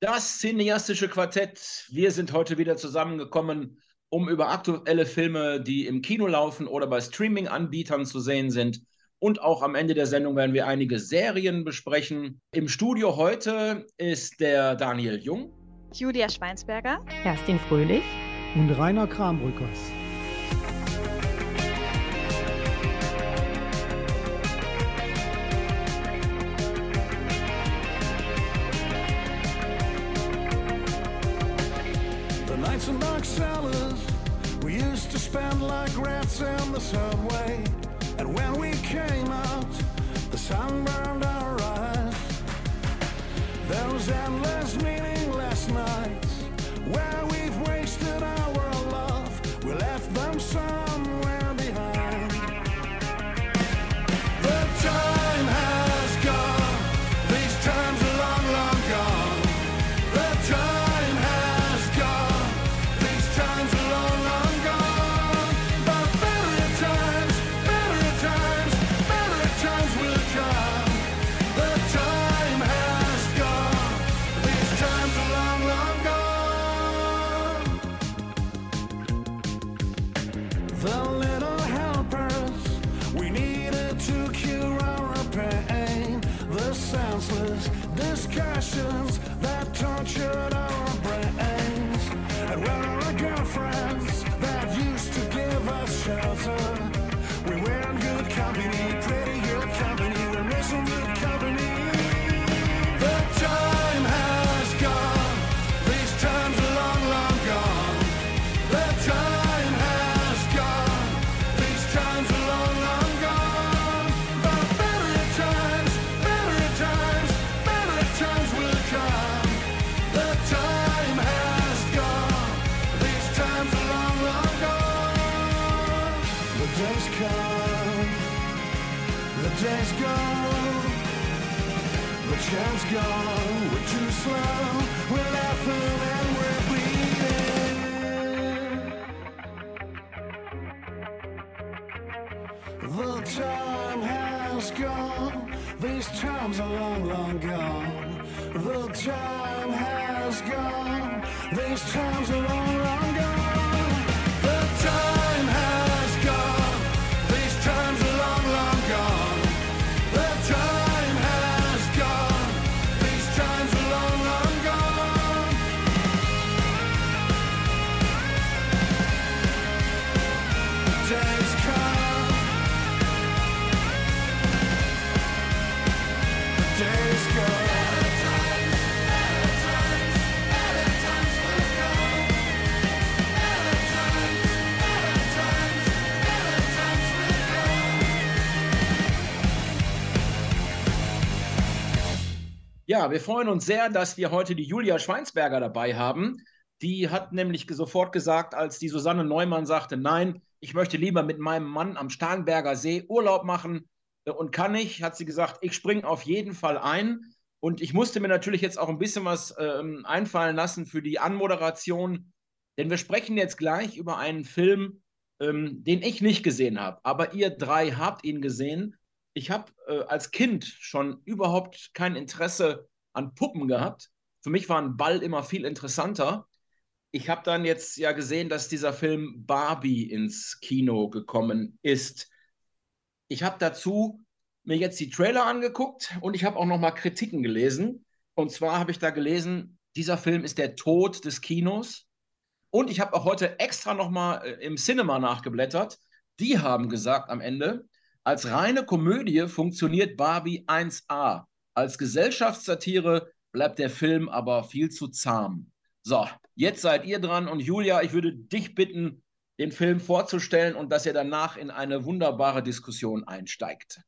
Das cineastische Quartett. Wir sind heute wieder zusammengekommen, um über aktuelle Filme, die im Kino laufen oder bei Streaming-Anbietern zu sehen sind. Und auch am Ende der Sendung werden wir einige Serien besprechen. Im Studio heute ist der Daniel Jung, Julia Schweinsberger, Kerstin Fröhlich und Rainer Krambrückers. Rats in the subway. And when we came out, the sun burned our eyes. Those endless, meaningless Ja, wir freuen uns sehr, dass wir heute die Julia Schweinsberger dabei haben. Die hat nämlich sofort gesagt, als die Susanne Neumann sagte, nein, ich möchte lieber mit meinem Mann am Starnberger See Urlaub machen äh, und kann nicht, hat sie gesagt, ich springe auf jeden Fall ein. Und ich musste mir natürlich jetzt auch ein bisschen was ähm, einfallen lassen für die Anmoderation, denn wir sprechen jetzt gleich über einen Film, ähm, den ich nicht gesehen habe. Aber ihr drei habt ihn gesehen. Ich habe äh, als Kind schon überhaupt kein Interesse an Puppen gehabt. Für mich war ein Ball immer viel interessanter. Ich habe dann jetzt ja gesehen, dass dieser Film Barbie ins Kino gekommen ist. Ich habe dazu mir jetzt die Trailer angeguckt und ich habe auch noch mal Kritiken gelesen. Und zwar habe ich da gelesen, dieser Film ist der Tod des Kinos. Und ich habe auch heute extra noch mal äh, im Cinema nachgeblättert. Die haben gesagt am Ende, als reine Komödie funktioniert Barbie 1a. Als Gesellschaftssatire bleibt der Film aber viel zu zahm. So, jetzt seid ihr dran und Julia, ich würde dich bitten, den Film vorzustellen und dass ihr danach in eine wunderbare Diskussion einsteigt.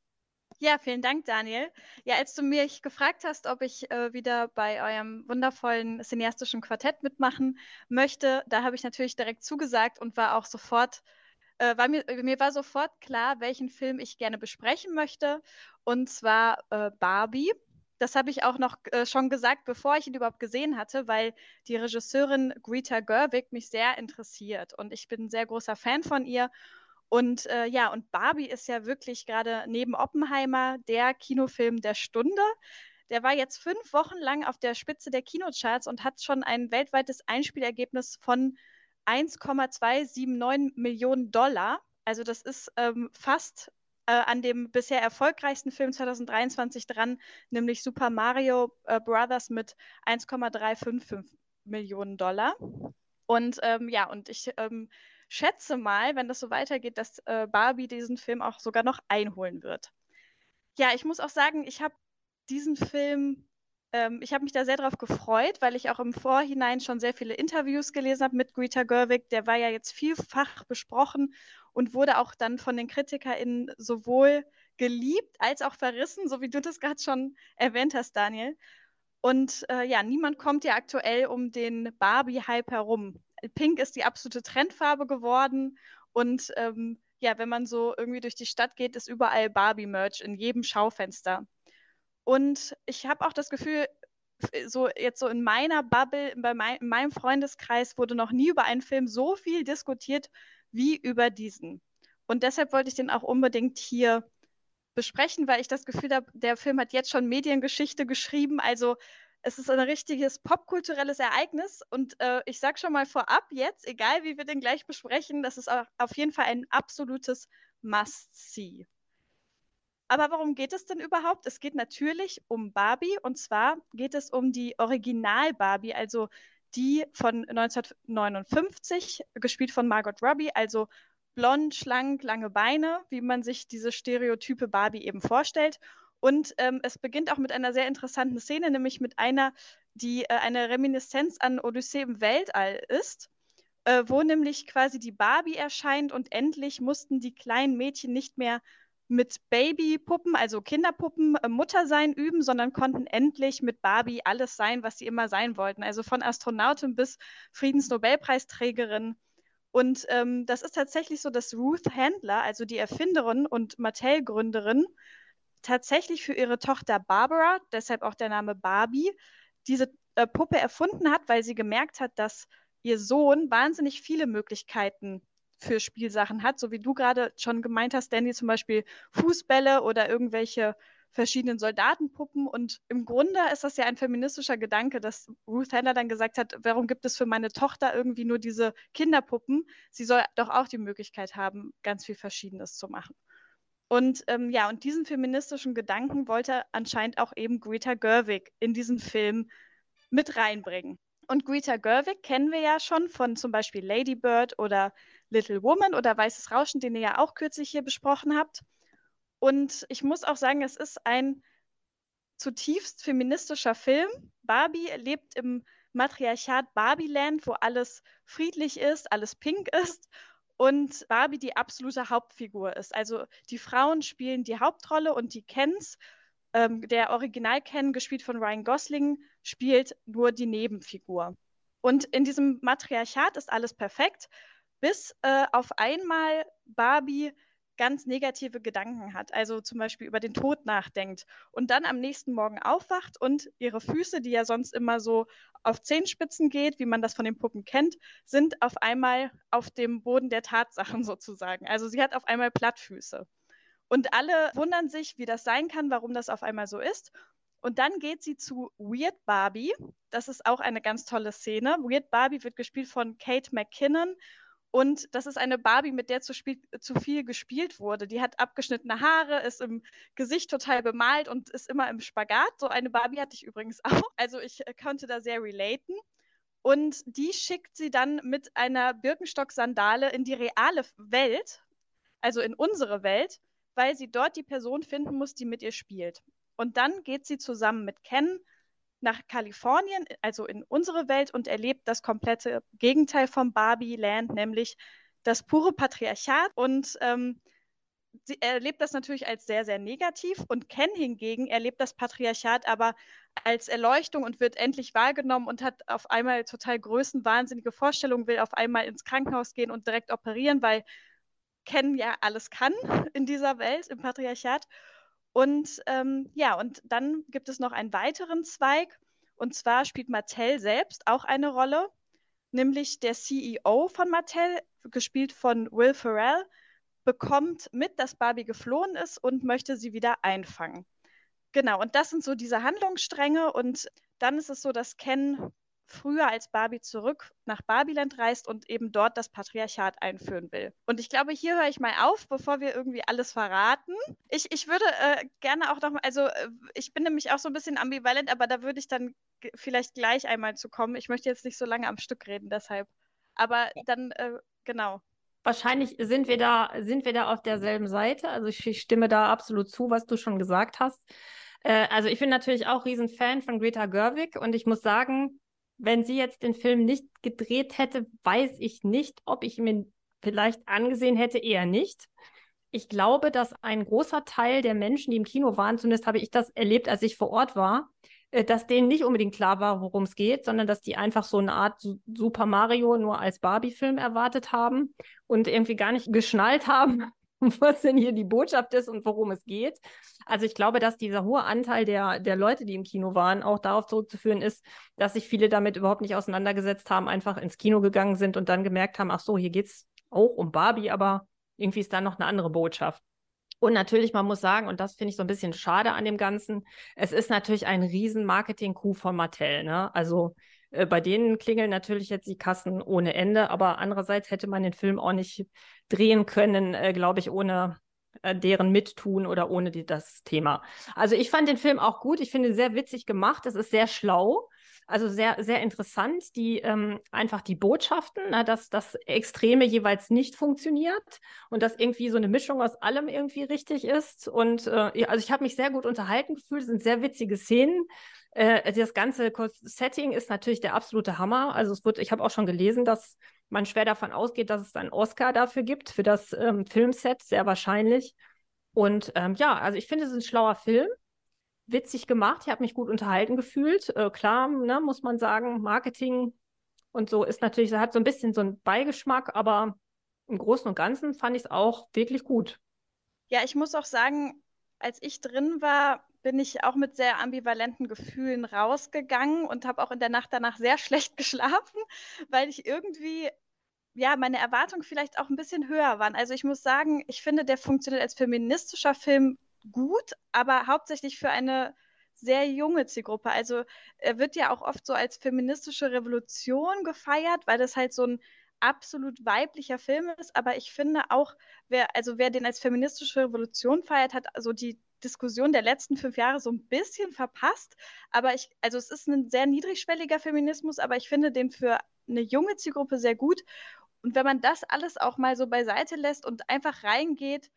Ja, vielen Dank, Daniel. Ja, als du mich gefragt hast, ob ich äh, wieder bei eurem wundervollen cineastischen Quartett mitmachen möchte, da habe ich natürlich direkt zugesagt und war auch sofort, äh, war mir, mir war sofort klar, welchen Film ich gerne besprechen möchte. Und zwar äh, Barbie. Das habe ich auch noch äh, schon gesagt, bevor ich ihn überhaupt gesehen hatte, weil die Regisseurin Greta Gerwig mich sehr interessiert. Und ich bin ein sehr großer Fan von ihr. Und äh, ja, und Barbie ist ja wirklich gerade neben Oppenheimer der Kinofilm der Stunde. der war jetzt fünf Wochen lang auf der Spitze der Kinocharts und hat schon ein weltweites Einspielergebnis von 1,279 Millionen Dollar. Also das ist ähm, fast äh, an dem bisher erfolgreichsten Film 2023 dran, nämlich Super Mario äh, Brothers mit 1,355 Millionen Dollar. Und ähm, ja, und ich ähm, schätze mal, wenn das so weitergeht, dass äh, Barbie diesen Film auch sogar noch einholen wird. Ja, ich muss auch sagen, ich habe diesen Film, ähm, ich habe mich da sehr drauf gefreut, weil ich auch im Vorhinein schon sehr viele Interviews gelesen habe mit Greta Gerwig. Der war ja jetzt vielfach besprochen und wurde auch dann von den KritikerInnen sowohl geliebt als auch verrissen, so wie du das gerade schon erwähnt hast, Daniel. Und äh, ja, niemand kommt ja aktuell um den Barbie-Hype herum. Pink ist die absolute Trendfarbe geworden und ähm, ja, wenn man so irgendwie durch die Stadt geht, ist überall Barbie-Merch in jedem Schaufenster. Und ich habe auch das Gefühl, so jetzt so in meiner Bubble, bei mein, in meinem Freundeskreis wurde noch nie über einen Film so viel diskutiert wie über diesen. Und deshalb wollte ich den auch unbedingt hier besprechen, weil ich das Gefühl habe, der Film hat jetzt schon Mediengeschichte geschrieben. Also es ist ein richtiges popkulturelles Ereignis. Und äh, ich sage schon mal vorab jetzt, egal wie wir den gleich besprechen, das ist auf jeden Fall ein absolutes Must-See. Aber warum geht es denn überhaupt? Es geht natürlich um Barbie und zwar geht es um die Original-Barbie, also die von 1959, gespielt von Margot Robbie, also blond, schlank, lange Beine, wie man sich diese stereotype Barbie eben vorstellt. Und ähm, es beginnt auch mit einer sehr interessanten Szene, nämlich mit einer, die äh, eine Reminiszenz an Odyssee im Weltall ist, äh, wo nämlich quasi die Barbie erscheint und endlich mussten die kleinen Mädchen nicht mehr mit Babypuppen, also Kinderpuppen, äh, Muttersein üben, sondern konnten endlich mit Barbie alles sein, was sie immer sein wollten. Also von Astronautin bis Friedensnobelpreisträgerin. Und ähm, das ist tatsächlich so, dass Ruth Handler, also die Erfinderin und Mattel-Gründerin, tatsächlich für ihre Tochter Barbara, deshalb auch der Name Barbie, diese äh, Puppe erfunden hat, weil sie gemerkt hat, dass ihr Sohn wahnsinnig viele Möglichkeiten für Spielsachen hat, so wie du gerade schon gemeint hast, Danny, zum Beispiel Fußbälle oder irgendwelche verschiedenen Soldatenpuppen. Und im Grunde ist das ja ein feministischer Gedanke, dass Ruth Handler dann gesagt hat, warum gibt es für meine Tochter irgendwie nur diese Kinderpuppen? Sie soll doch auch die Möglichkeit haben, ganz viel Verschiedenes zu machen. Und ähm, ja, und diesen feministischen Gedanken wollte anscheinend auch eben Greta Gerwig in diesen Film mit reinbringen. Und Greta Gerwig kennen wir ja schon von zum Beispiel Lady Bird oder Little Woman oder Weißes Rauschen, den ihr ja auch kürzlich hier besprochen habt. Und ich muss auch sagen, es ist ein zutiefst feministischer Film. Barbie lebt im Matriarchat Barbieland, wo alles friedlich ist, alles pink ist und Barbie die absolute Hauptfigur ist. Also die Frauen spielen die Hauptrolle und die Kens, ähm, der Original Ken, gespielt von Ryan Gosling, spielt nur die Nebenfigur. Und in diesem Matriarchat ist alles perfekt bis äh, auf einmal Barbie ganz negative Gedanken hat, also zum Beispiel über den Tod nachdenkt und dann am nächsten Morgen aufwacht und ihre Füße, die ja sonst immer so auf Zehenspitzen geht, wie man das von den Puppen kennt, sind auf einmal auf dem Boden der Tatsachen sozusagen. Also sie hat auf einmal Plattfüße. Und alle wundern sich, wie das sein kann, warum das auf einmal so ist. Und dann geht sie zu Weird Barbie. Das ist auch eine ganz tolle Szene. Weird Barbie wird gespielt von Kate McKinnon und das ist eine Barbie, mit der zu, zu, viel gespielt wurde. Die hat abgeschnittene Haare, ist im Gesicht total bemalt und ist immer im Spagat. So eine Barbie hatte ich übrigens auch. Also ich äh, konnte da sehr relaten. Und die schickt sie dann mit einer Birkenstock-Sandale in die reale Welt, also in unsere Welt, weil sie dort die Person finden muss, die mit ihr spielt. Und dann geht sie zusammen mit Ken nach Kalifornien, also in unsere Welt, und erlebt das komplette Gegenteil vom Barbie Land, nämlich das pure Patriarchat. Und ähm, sie erlebt das natürlich als sehr, sehr negativ. Und Ken hingegen erlebt das Patriarchat aber als Erleuchtung und wird endlich wahrgenommen und hat auf einmal total größenwahnsinnige Vorstellungen, will auf einmal ins Krankenhaus gehen und direkt operieren, weil Ken ja alles kann in dieser Welt, im Patriarchat. Und ähm, ja, und dann gibt es noch einen weiteren Zweig. Und zwar spielt Mattel selbst auch eine Rolle, nämlich der CEO von Mattel, gespielt von Will Ferrell, bekommt mit, dass Barbie geflohen ist und möchte sie wieder einfangen. Genau, und das sind so diese Handlungsstränge und dann ist es so, dass Ken früher als Barbie zurück nach Barbiland reist und eben dort das Patriarchat einführen will. Und ich glaube, hier höre ich mal auf, bevor wir irgendwie alles verraten. Ich, ich würde äh, gerne auch noch, also äh, ich bin nämlich auch so ein bisschen ambivalent, aber da würde ich dann vielleicht gleich einmal zu kommen. Ich möchte jetzt nicht so lange am Stück reden, deshalb. Aber dann, äh, genau. Wahrscheinlich sind wir da, sind wir da auf derselben Seite. Also ich stimme da absolut zu, was du schon gesagt hast. Äh, also ich bin natürlich auch Riesenfan von Greta Gerwig und ich muss sagen, wenn sie jetzt den Film nicht gedreht hätte, weiß ich nicht, ob ich mir vielleicht angesehen hätte, eher nicht. Ich glaube, dass ein großer Teil der Menschen, die im Kino waren, zumindest habe ich das erlebt, als ich vor Ort war, äh, dass denen nicht unbedingt klar war, worum es geht, sondern dass die einfach so eine Art Super Mario nur als Barbie-Film erwartet haben und irgendwie gar nicht geschnallt haben, was denn hier die Botschaft ist und worum es geht. Also ich glaube, dass dieser hohe Anteil der, der Leute, die im Kino waren, auch darauf zurückzuführen ist, dass sich viele damit überhaupt nicht auseinandergesetzt haben, einfach ins Kino gegangen sind und dann gemerkt haben, ach so, hier geht es auch um Barbie, aber irgendwie ist da noch eine andere Botschaft. Und natürlich, man muss sagen, und das finde ich so ein bisschen schade an dem Ganzen, es ist natürlich ein riesen Marketing-Coup von Mattel. Ne? Also äh, bei denen klingeln natürlich jetzt die Kassen ohne Ende, aber andererseits hätte man den Film auch nicht drehen können, äh, glaube ich, ohne äh, deren Mittun oder ohne die, das Thema. Also ich fand den Film auch gut. Ich finde ihn sehr witzig gemacht. Es ist sehr schlau. Also sehr, sehr interessant, die ähm, einfach die Botschaften, na, dass das Extreme jeweils nicht funktioniert und dass irgendwie so eine Mischung aus allem irgendwie richtig ist. Und äh, also ich habe mich sehr gut unterhalten gefühlt, es sind sehr witzige Szenen. Äh, das ganze Setting ist natürlich der absolute Hammer. Also es wird, ich habe auch schon gelesen, dass man schwer davon ausgeht, dass es einen Oscar dafür gibt, für das ähm, Filmset, sehr wahrscheinlich. Und ähm, ja, also ich finde, es ist ein schlauer Film. Witzig gemacht, ich habe mich gut unterhalten gefühlt. Äh, klar, ne, muss man sagen, Marketing und so ist natürlich, hat so ein bisschen so einen Beigeschmack, aber im Großen und Ganzen fand ich es auch wirklich gut. Ja, ich muss auch sagen, als ich drin war, bin ich auch mit sehr ambivalenten Gefühlen rausgegangen und habe auch in der Nacht danach sehr schlecht geschlafen, weil ich irgendwie, ja, meine Erwartungen vielleicht auch ein bisschen höher waren. Also ich muss sagen, ich finde, der funktioniert als feministischer Film gut, aber hauptsächlich für eine sehr junge Zielgruppe. Also er wird ja auch oft so als feministische Revolution gefeiert, weil das halt so ein absolut weiblicher Film ist, aber ich finde auch, wer, also wer den als feministische Revolution feiert, hat also die Diskussion der letzten fünf Jahre so ein bisschen verpasst. Aber ich, also es ist ein sehr niedrigschwelliger Feminismus, aber ich finde den für eine junge Zielgruppe sehr gut. Und wenn man das alles auch mal so beiseite lässt und einfach reingeht,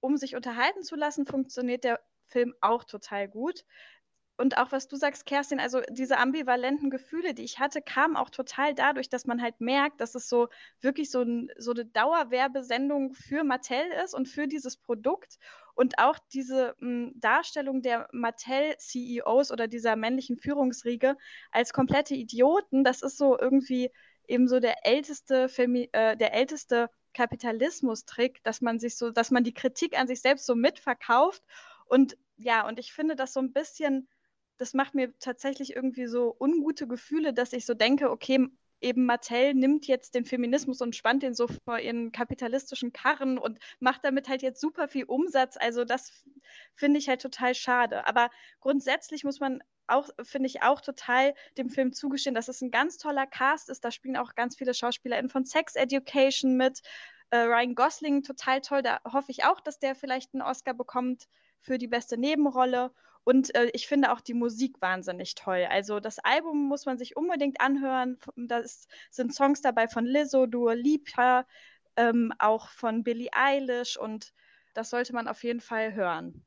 um sich unterhalten zu lassen, funktioniert der Film auch total gut und auch was du sagst, Kerstin, also diese ambivalenten Gefühle, die ich hatte, kamen auch total dadurch, dass man halt merkt, dass es so wirklich so, ein, so eine Dauerwerbesendung für Mattel ist und für dieses Produkt. Und auch diese m, hm, Darstellung der Mattel-CEOs oder dieser männlichen Führungsriege als komplette Idioten, das ist so irgendwie eben so der älteste, Femi äh, der älteste Kapitalismus-Trick, dass man sich so, dass man die Kritik an sich selbst so mitverkauft. Und ja, und ich finde das so ein bisschen das macht mir tatsächlich irgendwie so ungute Gefühle, dass ich so denke, okay, eben Mattel nimmt jetzt den Feminismus und spannt den so vor ihren kapitalistischen Karren und macht damit halt jetzt super viel Umsatz. Also das finde ich halt total schade. Aber grundsätzlich muss man auch, finde ich, auch total dem Film zugestehen, dass es ein ganz toller Cast ist. Da spielen auch ganz viele SchauspielerInnen von Sex Education mit. Äh, Ryan Gosling total toll. Da hoffe ich auch, dass der vielleicht einen Oscar bekommt für die beste Nebenrolle. Und äh, ich finde auch die Musik wahnsinnig toll. Also das Album muss man sich unbedingt anhören. Da sind Songs dabei von Lizzo, Dua Lipa, ähm, auch von Billie Eilish und das sollte man auf jeden Fall hören.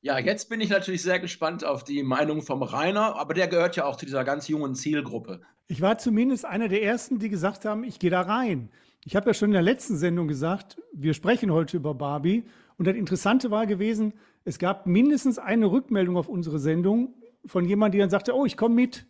Ja, jetzt bin ich natürlich sehr gespannt auf die Meinung vom Rainer, aber der gehört ja auch zu dieser ganz jungen Zielgruppe. Ich war zumindest einer der ersten, die gesagt haben, ich gehe da rein. Ich habe ja schon in der letzten Sendung gesagt, wir sprechen heute über Barbie. Und das Interessante war gewesen, es gab mindestens eine Rückmeldung auf unsere Sendung von jemandem, der dann sagte, oh, ich komme mit.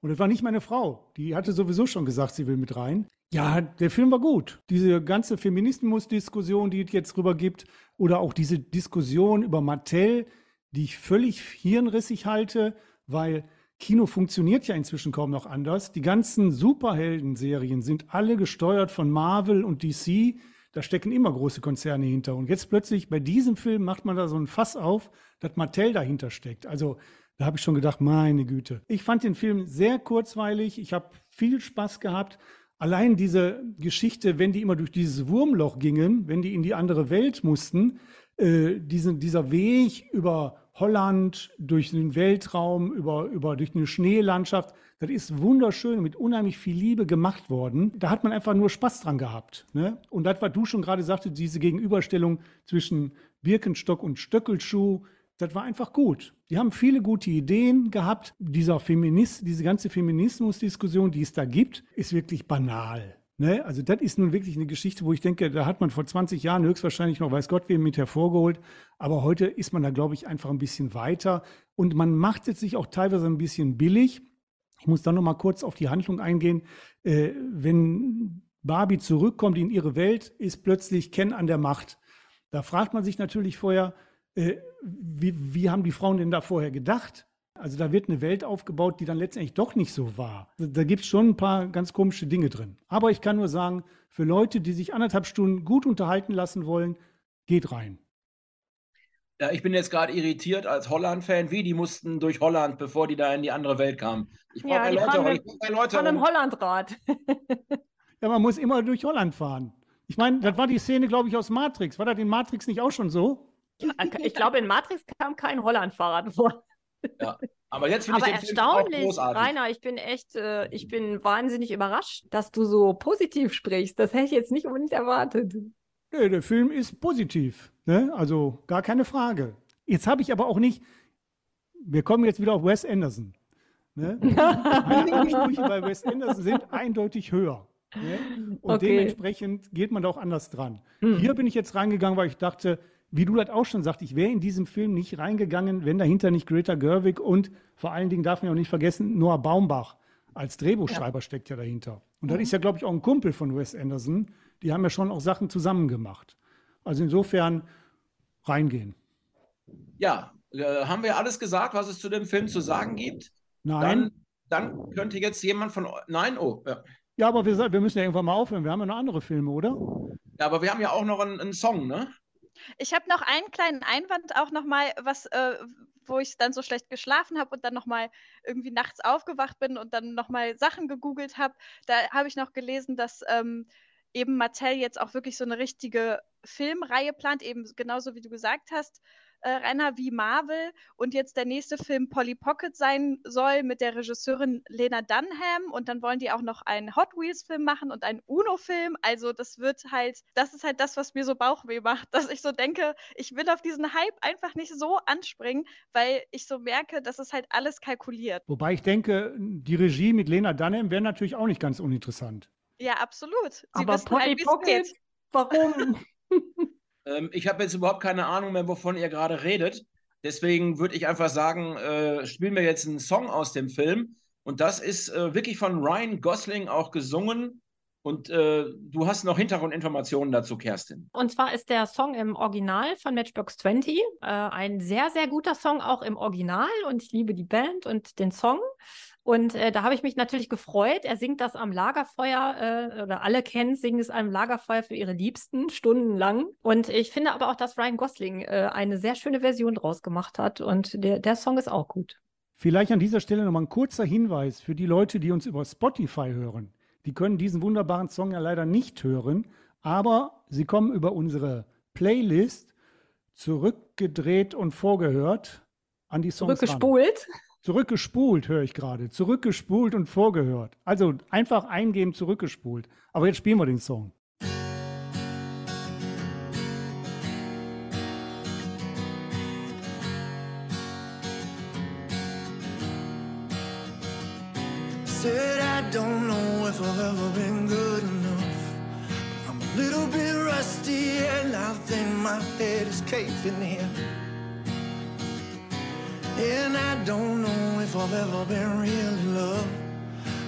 Und das war nicht meine Frau. Die hatte sowieso schon gesagt, sie will mit rein. Ja, der Film war gut. Diese ganze Feminismus-Diskussion, die es jetzt drüber gibt, oder auch diese Diskussion über Mattel, die ich völlig hirnrissig halte, weil Kino funktioniert ja inzwischen kaum noch anders. Die ganzen Superhelden-Serien sind alle gesteuert von Marvel und DC. Da stecken immer große Konzerne hinter. Und jetzt plötzlich bei diesem Film macht man da so ein Fass auf, dass Mattel dahinter steckt. Also da habe ich schon gedacht, meine Güte. Ich fand den Film sehr kurzweilig. Ich habe viel Spaß gehabt. Allein diese Geschichte, wenn die immer durch dieses Wurmloch gingen, wenn die in die andere Welt mussten, äh, diesen, dieser Weg über Holland, durch den Weltraum, über, über, durch eine Schneelandschaft, das ist wunderschön mit unheimlich viel Liebe gemacht worden. Da hat man einfach nur Spaß dran gehabt. Ne? Und das, was du schon gerade sagte, diese Gegenüberstellung zwischen Birkenstock und Stöckelschuh, das war einfach gut. Die haben viele gute Ideen gehabt. Dieser Feminist, diese ganze Feminismusdiskussion, die es da gibt, ist wirklich banal. Ne? Also das ist nun wirklich eine Geschichte, wo ich denke, da hat man vor 20 Jahren höchstwahrscheinlich noch, weiß Gott, wen mit hervorgeholt. Aber heute ist man da, glaube ich, einfach ein bisschen weiter. Und man macht es sich auch teilweise ein bisschen billig. Ich muss dann noch mal kurz auf die Handlung eingehen. Äh, wenn Barbie zurückkommt in ihre Welt, ist plötzlich Ken an der Macht. Da fragt man sich natürlich vorher, äh, wie, wie haben die Frauen denn da vorher gedacht? Also da wird eine Welt aufgebaut, die dann letztendlich doch nicht so war. Da gibt es schon ein paar ganz komische Dinge drin. Aber ich kann nur sagen, für Leute, die sich anderthalb Stunden gut unterhalten lassen wollen, geht rein. Ja, ich bin jetzt gerade irritiert als Holland-Fan. Wie, die mussten durch Holland, bevor die da in die andere Welt kamen. Ich brauche Ja, Erläuterung. mit- Ich brauche Erläuterung. Von einem Hollandrad. Ja, man muss immer durch Holland fahren. Ich meine, das war die Szene, glaube ich, aus Matrix. War das in Matrix nicht auch schon so? Ich glaube, in Matrix kam kein Hollandfahrrad vor. Aber jetzt finde ich den Film auch erstaunlich, großartig. Rainer, ich bin echt, äh, ich bin wahnsinnig überrascht, dass du so positiv sprichst. Das hätte ich jetzt nicht unbedingt erwartet. Nee, der Film ist positiv. Ne? Also gar keine Frage. Jetzt habe ich aber auch nicht. Wir kommen jetzt wieder auf Wes Anderson. Ne? Meine Ansprüche bei Wes Anderson sind eindeutig höher. Ne? Und Okay. dementsprechend geht man da auch anders dran. Hm. Hier bin ich jetzt reingegangen, weil ich dachte, wie du das auch schon sagst, ich wäre in diesem Film nicht reingegangen, wenn dahinter nicht Greta Gerwig und vor allen Dingen darf man ja auch nicht vergessen, Noah Baumbach als Drehbuchschreiber steckt ja dahinter. Und das ist ja, glaube ich, auch ein Kumpel von Wes Anderson. Die haben ja schon auch Sachen zusammen gemacht. Also insofern reingehen. Ja, äh, haben wir alles gesagt, was es zu dem Film zu sagen gibt? Nein. Dann, dann könnte jetzt jemand von euch. Nein, oh. Ja. Ja, aber wir, wir müssen ja irgendwann mal aufhören. Wir haben ja noch andere Filme, oder? Ja, aber wir haben ja auch noch einen, einen Song, ne? Ich habe noch einen kleinen Einwand auch nochmal, was, äh, wo ich dann so schlecht geschlafen habe und dann nochmal irgendwie nachts aufgewacht bin und dann nochmal Sachen gegoogelt habe. Da habe ich noch gelesen, dass ähm, eben Mattel jetzt auch wirklich so eine richtige Filmreihe plant, eben genauso wie du gesagt hast, äh, Rainer, wie Marvel. Und jetzt der nächste Film Polly Pocket sein soll mit der Regisseurin Lena Dunham. Und dann wollen die auch noch einen Hot Wheels-Film machen und einen UNO-Film. Also das wird halt, das ist halt das, was mir so Bauchweh macht, dass ich so denke, ich will auf diesen Hype einfach nicht so anspringen, weil ich so merke, das ist halt alles kalkuliert. Wobei ich denke, die Regie mit Lena Dunham wäre natürlich auch nicht ganz uninteressant. Ja, absolut. Sie Aber Polly Pocket, warum? Ähm, ich habe jetzt überhaupt keine Ahnung mehr, wovon ihr gerade redet. Deswegen würde ich einfach sagen, äh, spielen wir jetzt einen Song aus dem Film. Und das ist äh, wirklich von Ryan Gosling auch gesungen. Und äh, du hast noch Hintergrundinformationen dazu, Kerstin. Und zwar ist der Song im Original von Matchbox 20 äh, ein sehr, sehr guter Song, auch im Original. Und ich liebe die Band und den Song. Und äh, da habe ich mich natürlich gefreut. Er singt das am Lagerfeuer, äh, oder alle kennen singen es am Lagerfeuer für ihre Liebsten, stundenlang. Und ich finde aber auch, dass Ryan Gosling äh, eine sehr schöne Version draus gemacht hat. Und der, der Song ist auch gut. Vielleicht an dieser Stelle nochmal ein kurzer Hinweis für die Leute, die uns über Spotify hören. Die können diesen wunderbaren Song ja leider nicht hören, aber sie kommen über unsere Playlist zurückgedreht und vorgehört an die Songs. Zurückgespult. Zurückgespult höre ich gerade. Zurückgespult und vorgehört. Also einfach eingeben, zurückgespult. Aber jetzt spielen wir den Song. Said I don't know if I've ever been good enough. I'm a little bit rusty and I think my head is caving in. And I don't know if I've ever been really loved.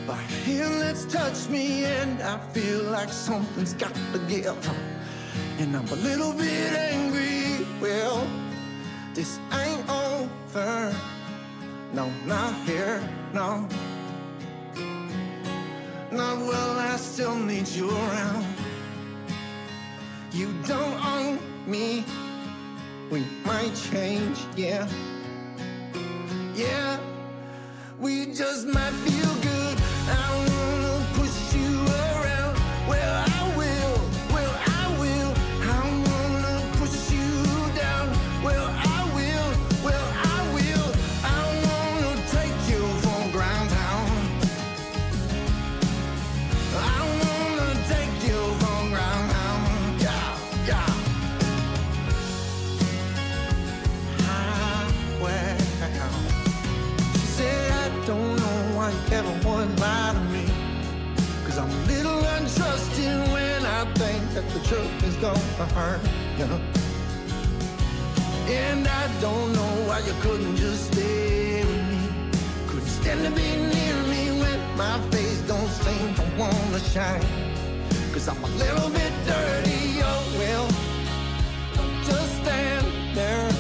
But hand that's touched me and I feel like something's got to give. And I'm a little bit angry. Well, this ain't over. No, not here, no. Not well, I still need you around. You don't own me. We might change, yeah. Yeah, we just might feel that the truth is gonna hurt you. And I don't know why you couldn't just stay with me. Couldn't stand to be near me when my face don't seem to wanna shine. Cause I'm a little bit dirty, oh well. Don't just stand there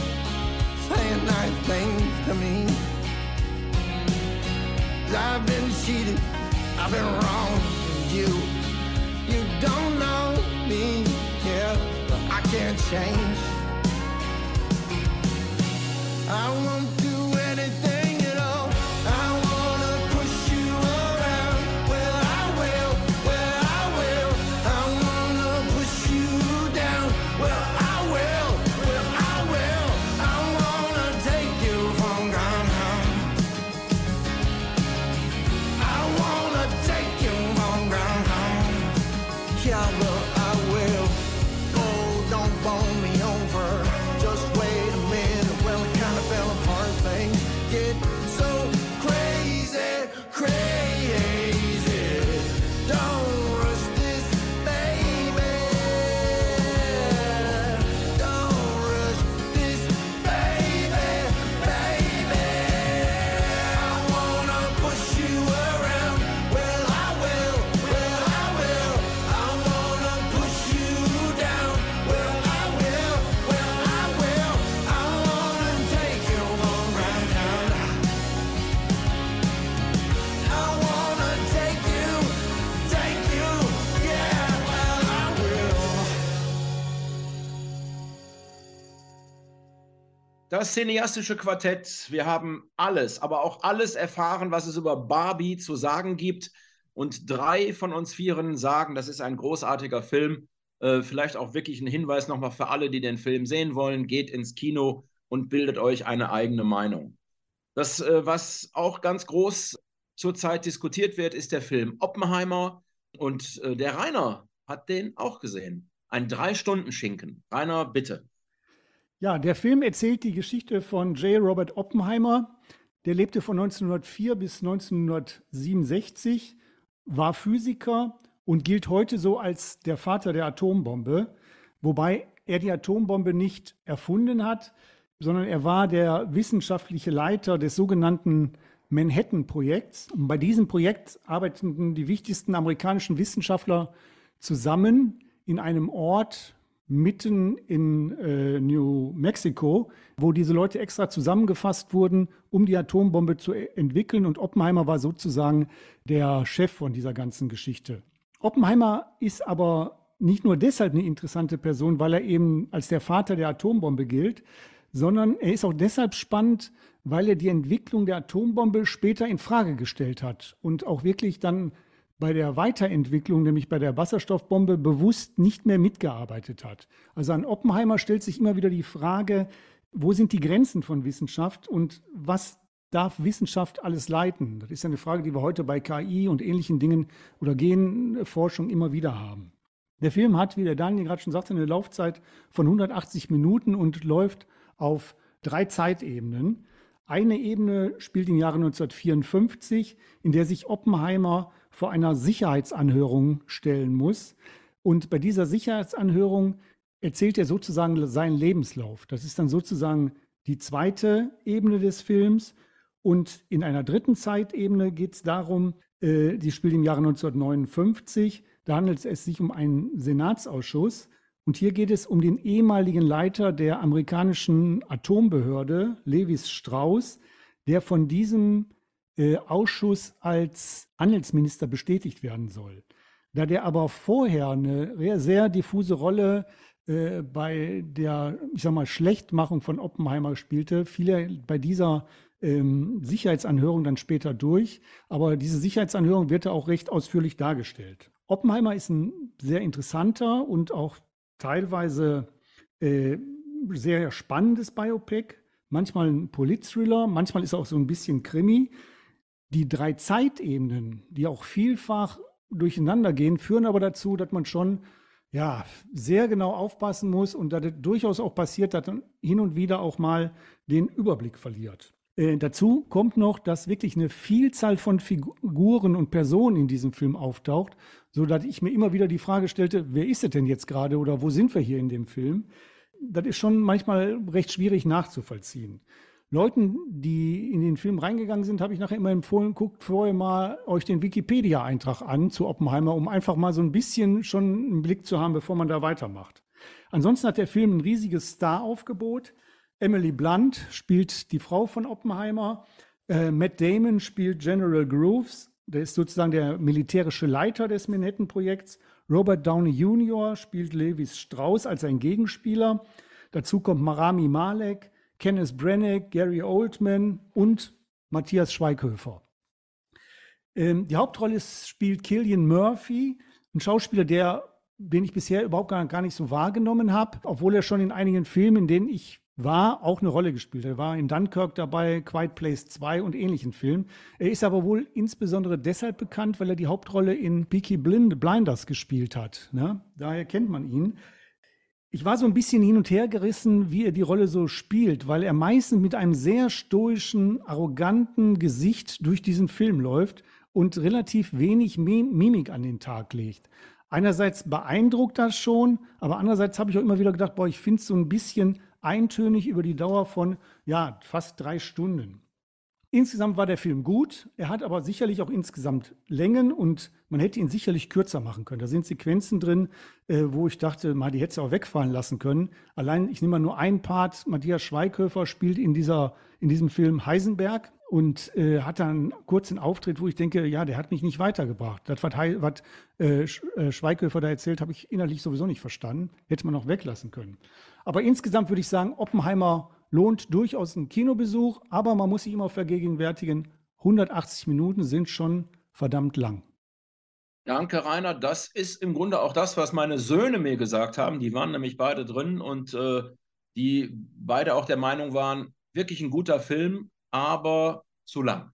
saying nice things to me. i I've been cheated, I've been wrong me, yeah, but I can't change. I won't Das cineastische Quartett. Wir haben alles, aber auch alles erfahren, was es über Barbie zu sagen gibt. Und drei von uns Vieren sagen, das ist ein großartiger Film. Äh, vielleicht auch wirklich ein Hinweis nochmal für alle, die den Film sehen wollen. Geht ins Kino und bildet euch eine eigene Meinung. Das, äh, was auch ganz groß zurzeit diskutiert wird, ist der Film Oppenheimer. Und äh, der Rainer hat den auch gesehen. Ein Drei-Stunden-Schinken. Rainer, bitte. Ja, der Film erzählt die Geschichte von J. Robert Oppenheimer. Der lebte von 1904 bis 1967, war Physiker und gilt heute so als der Vater der Atombombe, wobei er die Atombombe nicht erfunden hat, sondern er war der wissenschaftliche Leiter des sogenannten Manhattan-Projekts. Und bei diesem Projekt arbeiteten die wichtigsten amerikanischen Wissenschaftler zusammen in einem Ort mitten in äh, New Mexico, wo diese Leute extra zusammengefasst wurden, um die Atombombe zu e- entwickeln. Und Oppenheimer war sozusagen der Chef von dieser ganzen Geschichte. Oppenheimer ist aber nicht nur deshalb eine interessante Person, weil er eben als der Vater der Atombombe gilt, sondern er ist auch deshalb spannend, weil er die Entwicklung der Atombombe später in Frage gestellt hat und auch wirklich dann bei der Weiterentwicklung, nämlich bei der Wasserstoffbombe, bewusst nicht mehr mitgearbeitet hat. Also an Oppenheimer stellt sich immer wieder die Frage, wo sind die Grenzen von Wissenschaft und was darf Wissenschaft alles leiten? Das ist eine Frage, die wir heute bei KI und ähnlichen Dingen oder Genforschung immer wieder haben. Der Film hat, wie der Daniel gerade schon sagte, eine Laufzeit von 180 Minuten und läuft auf drei Zeitebenen. Eine Ebene spielt im Jahre 1954, in der sich Oppenheimer vor einer Sicherheitsanhörung stellen muss. Und bei dieser Sicherheitsanhörung erzählt er sozusagen seinen Lebenslauf. Das ist dann sozusagen die zweite Ebene des Films. Und in einer dritten Zeitebene geht es darum, äh, die spielt im Jahre 1959, da handelt es sich um einen Senatsausschuss. Und hier geht es um den ehemaligen Leiter der amerikanischen Atombehörde, Lewis Strauss, der von diesem äh, Ausschuss als Handelsminister bestätigt werden soll. Da der aber vorher eine sehr, diffuse Rolle äh, bei der, ich sag mal, Schlechtmachung von Oppenheimer spielte, fiel er bei dieser ähm, Sicherheitsanhörung dann später durch. Aber diese Sicherheitsanhörung wird da auch recht ausführlich dargestellt. Oppenheimer ist ein sehr interessanter und auch teilweise äh, sehr spannendes Biopic. Manchmal ein Polit-Thriller, manchmal ist er auch so ein bisschen Krimi. Die drei Zeitebenen, die auch vielfach durcheinander gehen, führen aber dazu, dass man schon ja, sehr genau aufpassen muss und dass es durchaus auch passiert, dass man hin und wieder auch mal den Überblick verliert. Äh, dazu kommt noch, dass wirklich eine Vielzahl von Figuren und Personen in diesem Film auftaucht, so dass ich mir immer wieder die Frage stellte, wer ist es denn jetzt gerade oder wo sind wir hier in dem Film? Das ist schon manchmal recht schwierig nachzuvollziehen. Leuten, die in den Film reingegangen sind, habe ich nachher immer empfohlen, guckt vorher mal euch den Wikipedia-Eintrag an zu Oppenheimer, um einfach mal so ein bisschen schon einen Blick zu haben, bevor man da weitermacht. Ansonsten hat der Film ein riesiges Star-Aufgebot. Emily Blunt spielt die Frau von Oppenheimer. Äh, Matt Damon spielt General Groves. Der ist sozusagen der militärische Leiter des Manhattan-Projekts. Robert Downey Jr. spielt Lewis Strauss als ein Gegenspieler. Dazu kommt Marami Malek, Kenneth Branagh, Gary Oldman und Matthias Schweighöfer. Ähm, die Hauptrolle spielt Killian Murphy, ein Schauspieler, der, den ich bisher überhaupt gar, gar nicht so wahrgenommen habe, obwohl er schon in einigen Filmen, in denen ich war, auch eine Rolle gespielt. hat. Er war in Dunkirk dabei, Quiet Place 2 und ähnlichen Filmen. Er ist aber wohl insbesondere deshalb bekannt, weil er die Hauptrolle in Peaky Blind Blinders gespielt hat. Ne? Daher kennt man ihn. Ich war so ein bisschen hin und her gerissen, wie er die Rolle so spielt, weil er meistens mit einem sehr stoischen, arroganten Gesicht durch diesen Film läuft und relativ wenig Mimik an den Tag legt. Einerseits beeindruckt das schon, aber andererseits habe ich auch immer wieder gedacht, boah, ich finde es so ein bisschen eintönig über die Dauer von ja, fast drei Stunden. Insgesamt war der Film gut. Er hat aber sicherlich auch insgesamt Längen und man hätte ihn sicherlich kürzer machen können. Da sind Sequenzen drin, äh, wo ich dachte, mal, die hätte es auch wegfallen lassen können. Allein, ich nehme mal nur einen Part. Matthias Schweighöfer spielt in, dieser, in diesem Film Heisenberg und äh, hat dann einen kurzen Auftritt, wo ich denke, ja, der hat mich nicht weitergebracht. Das, was, was äh, äh, Schweighöfer da erzählt, habe ich innerlich sowieso nicht verstanden. Hätte man auch weglassen können. Aber insgesamt würde ich sagen, Oppenheimer lohnt durchaus einen Kinobesuch, aber man muss sich immer vergegenwärtigen, 180 Minuten sind schon verdammt lang. Danke, Rainer. Das ist im Grunde auch das, was meine Söhne mir gesagt haben. Die waren nämlich beide drin und äh, die beide auch der Meinung waren, wirklich ein guter Film, aber zu lang.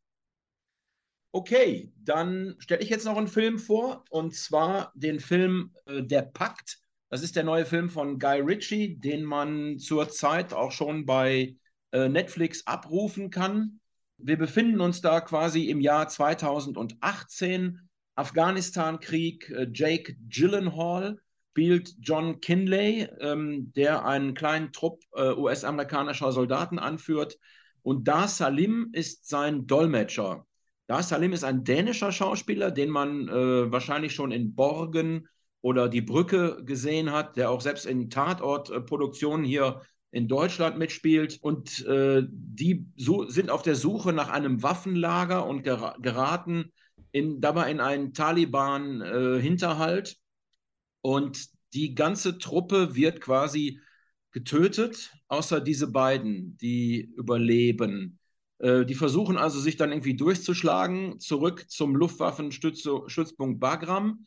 Okay, dann stelle ich jetzt noch einen Film vor und zwar den Film äh, Der Pakt das ist der neue Film von Guy Ritchie, den man zurzeit auch schon bei äh, Netflix abrufen kann. Wir befinden uns da quasi im Jahr 2018. Afghanistan-Krieg. Äh, Jake Gyllenhaal spielt John Kinley, ähm, der einen kleinen Trupp äh, US-amerikanischer Soldaten anführt. Und Da Salim ist sein Dolmetscher. Da Salim ist ein dänischer Schauspieler, den man äh, wahrscheinlich schon in Borgen oder Die Brücke gesehen hat, der auch selbst in Tatortproduktionen hier in Deutschland mitspielt. Und äh, die so, sind auf der Suche nach einem Waffenlager und ger geraten in, dabei in einen Taliban-Hinterhalt. Äh, und die ganze Truppe wird quasi getötet, außer diese beiden, die überleben. Äh, die versuchen also, sich dann irgendwie durchzuschlagen, zurück zum Luftwaffenstützpunkt Bagram.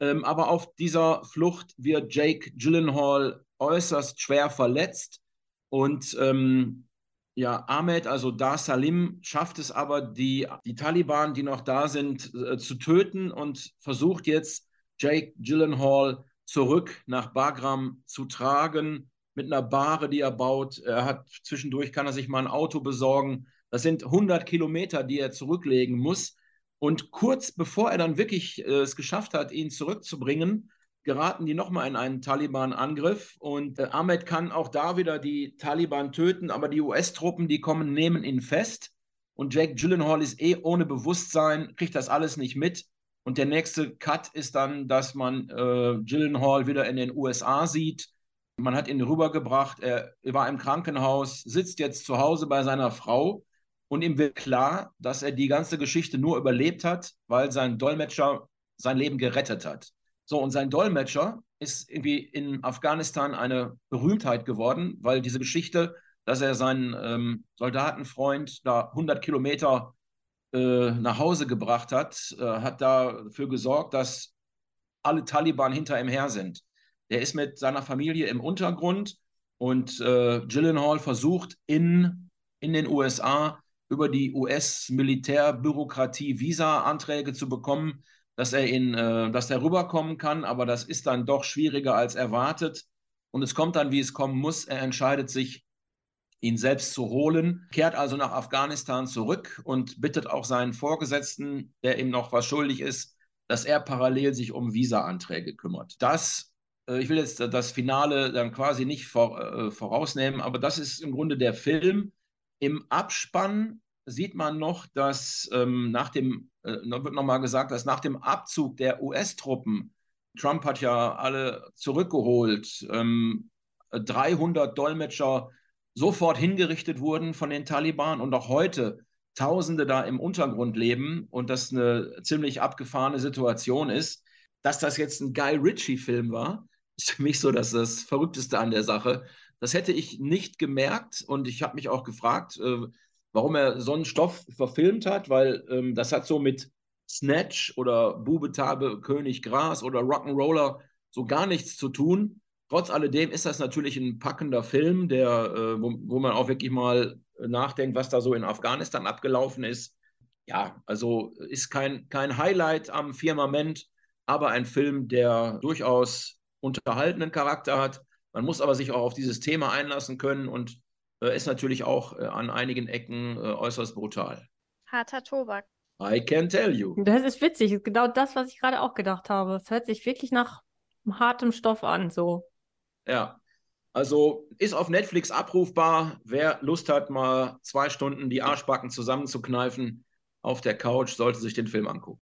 Ähm, aber auf dieser Flucht wird Jake Gyllenhaal äußerst schwer verletzt. Und ähm, ja, Ahmed, also Dar Salim, schafft es aber, die, die Taliban, die noch da sind, äh, zu töten und versucht jetzt, Jake Gyllenhaal zurück nach Bagram zu tragen mit einer Bahre, die er baut. Er hat zwischendurch kann er sich mal ein Auto besorgen. Das sind 100 Kilometer, die er zurücklegen muss. Und kurz bevor er dann wirklich äh, es geschafft hat, ihn zurückzubringen, geraten die nochmal in einen Taliban-Angriff. Und äh, Ahmed kann auch da wieder die Taliban töten, aber die US-Truppen, die kommen, nehmen ihn fest. Und Jake Gyllenhaal ist eh ohne Bewusstsein, kriegt das alles nicht mit. Und der nächste Cut ist dann, dass man äh, Gyllenhaal wieder in den USA sieht. Man hat ihn rübergebracht, er war im Krankenhaus, sitzt jetzt zu Hause bei seiner Frau und ihm wird klar, dass er die ganze Geschichte nur überlebt hat, weil sein Dolmetscher sein Leben gerettet hat. So, und sein Dolmetscher ist irgendwie in Afghanistan eine Berühmtheit geworden, weil diese Geschichte, dass er seinen ähm, Soldatenfreund da 100 Kilometer äh, nach Hause gebracht hat, äh, hat dafür gesorgt, dass alle Taliban hinter ihm her sind. Der ist mit seiner Familie im Untergrund und äh, Gyllenhaal versucht in, in den USA über die US-Militärbürokratie Visa-Anträge zu bekommen, dass er, in, äh, dass er rüberkommen kann, aber das ist dann doch schwieriger als erwartet. Und es kommt dann, wie es kommen muss. Er entscheidet sich, ihn selbst zu holen, kehrt also nach Afghanistan zurück und bittet auch seinen Vorgesetzten, der ihm noch was schuldig ist, dass er parallel sich um Visa-Anträge kümmert. Das, äh, ich will jetzt das Finale dann quasi nicht vor, äh, vorausnehmen, aber das ist im Grunde der Film. Im Abspann sieht man noch, dass ähm, nach dem, äh, wird nochmal gesagt, dass nach dem Abzug der US-Truppen, Trump hat ja alle zurückgeholt, ähm, 300 Dolmetscher sofort hingerichtet wurden von den Taliban und auch heute Tausende da im Untergrund leben und das eine ziemlich abgefahrene Situation ist. Dass das jetzt ein Guy Ritchie-Film war, ist für mich so dass das Verrückteste an der Sache. Das hätte ich nicht gemerkt und ich habe mich auch gefragt, äh, warum er so einen Stoff verfilmt hat, weil ähm, das hat so mit Snatch oder Bube Tabe König Gras oder Rock'n'Roller so gar nichts zu tun. Trotz alledem ist das natürlich ein packender Film, der, äh, wo, wo man auch wirklich mal nachdenkt, was da so in Afghanistan abgelaufen ist. Ja, also ist kein, kein Highlight am Firmament, aber ein Film, der durchaus unterhaltenden Charakter hat. Man muss aber sich auch auf dieses Thema einlassen können und äh, ist natürlich auch äh, an einigen Ecken äh, äußerst brutal. Harter Tobak. I can tell you. Das ist witzig. Das ist genau das, was ich gerade auch gedacht habe. Es hört sich wirklich nach hartem Stoff an, so. Ja, also ist auf Netflix abrufbar. Wer Lust hat, mal zwei Stunden die Arschbacken zusammenzukneifen auf der Couch, sollte sich den Film angucken.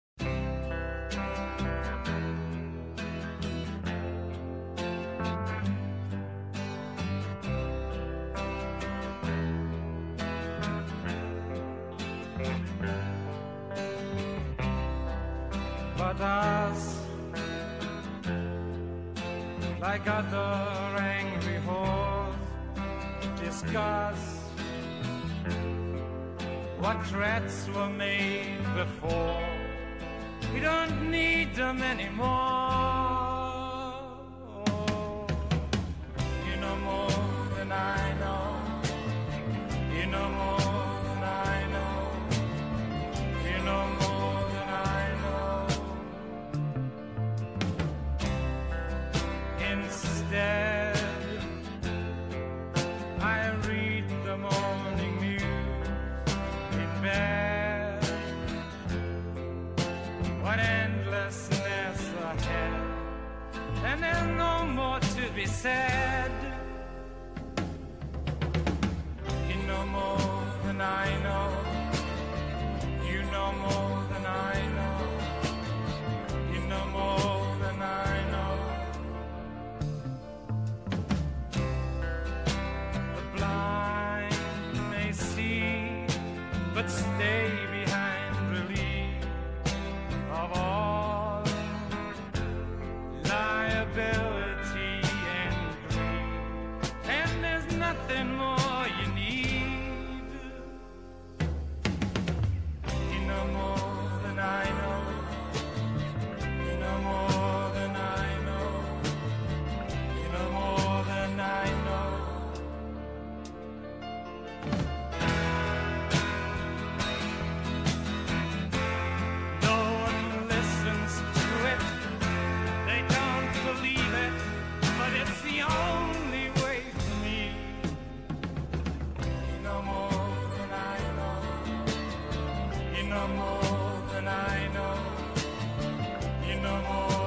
What threats were made before. We don't need them anymore. Than I know. You know more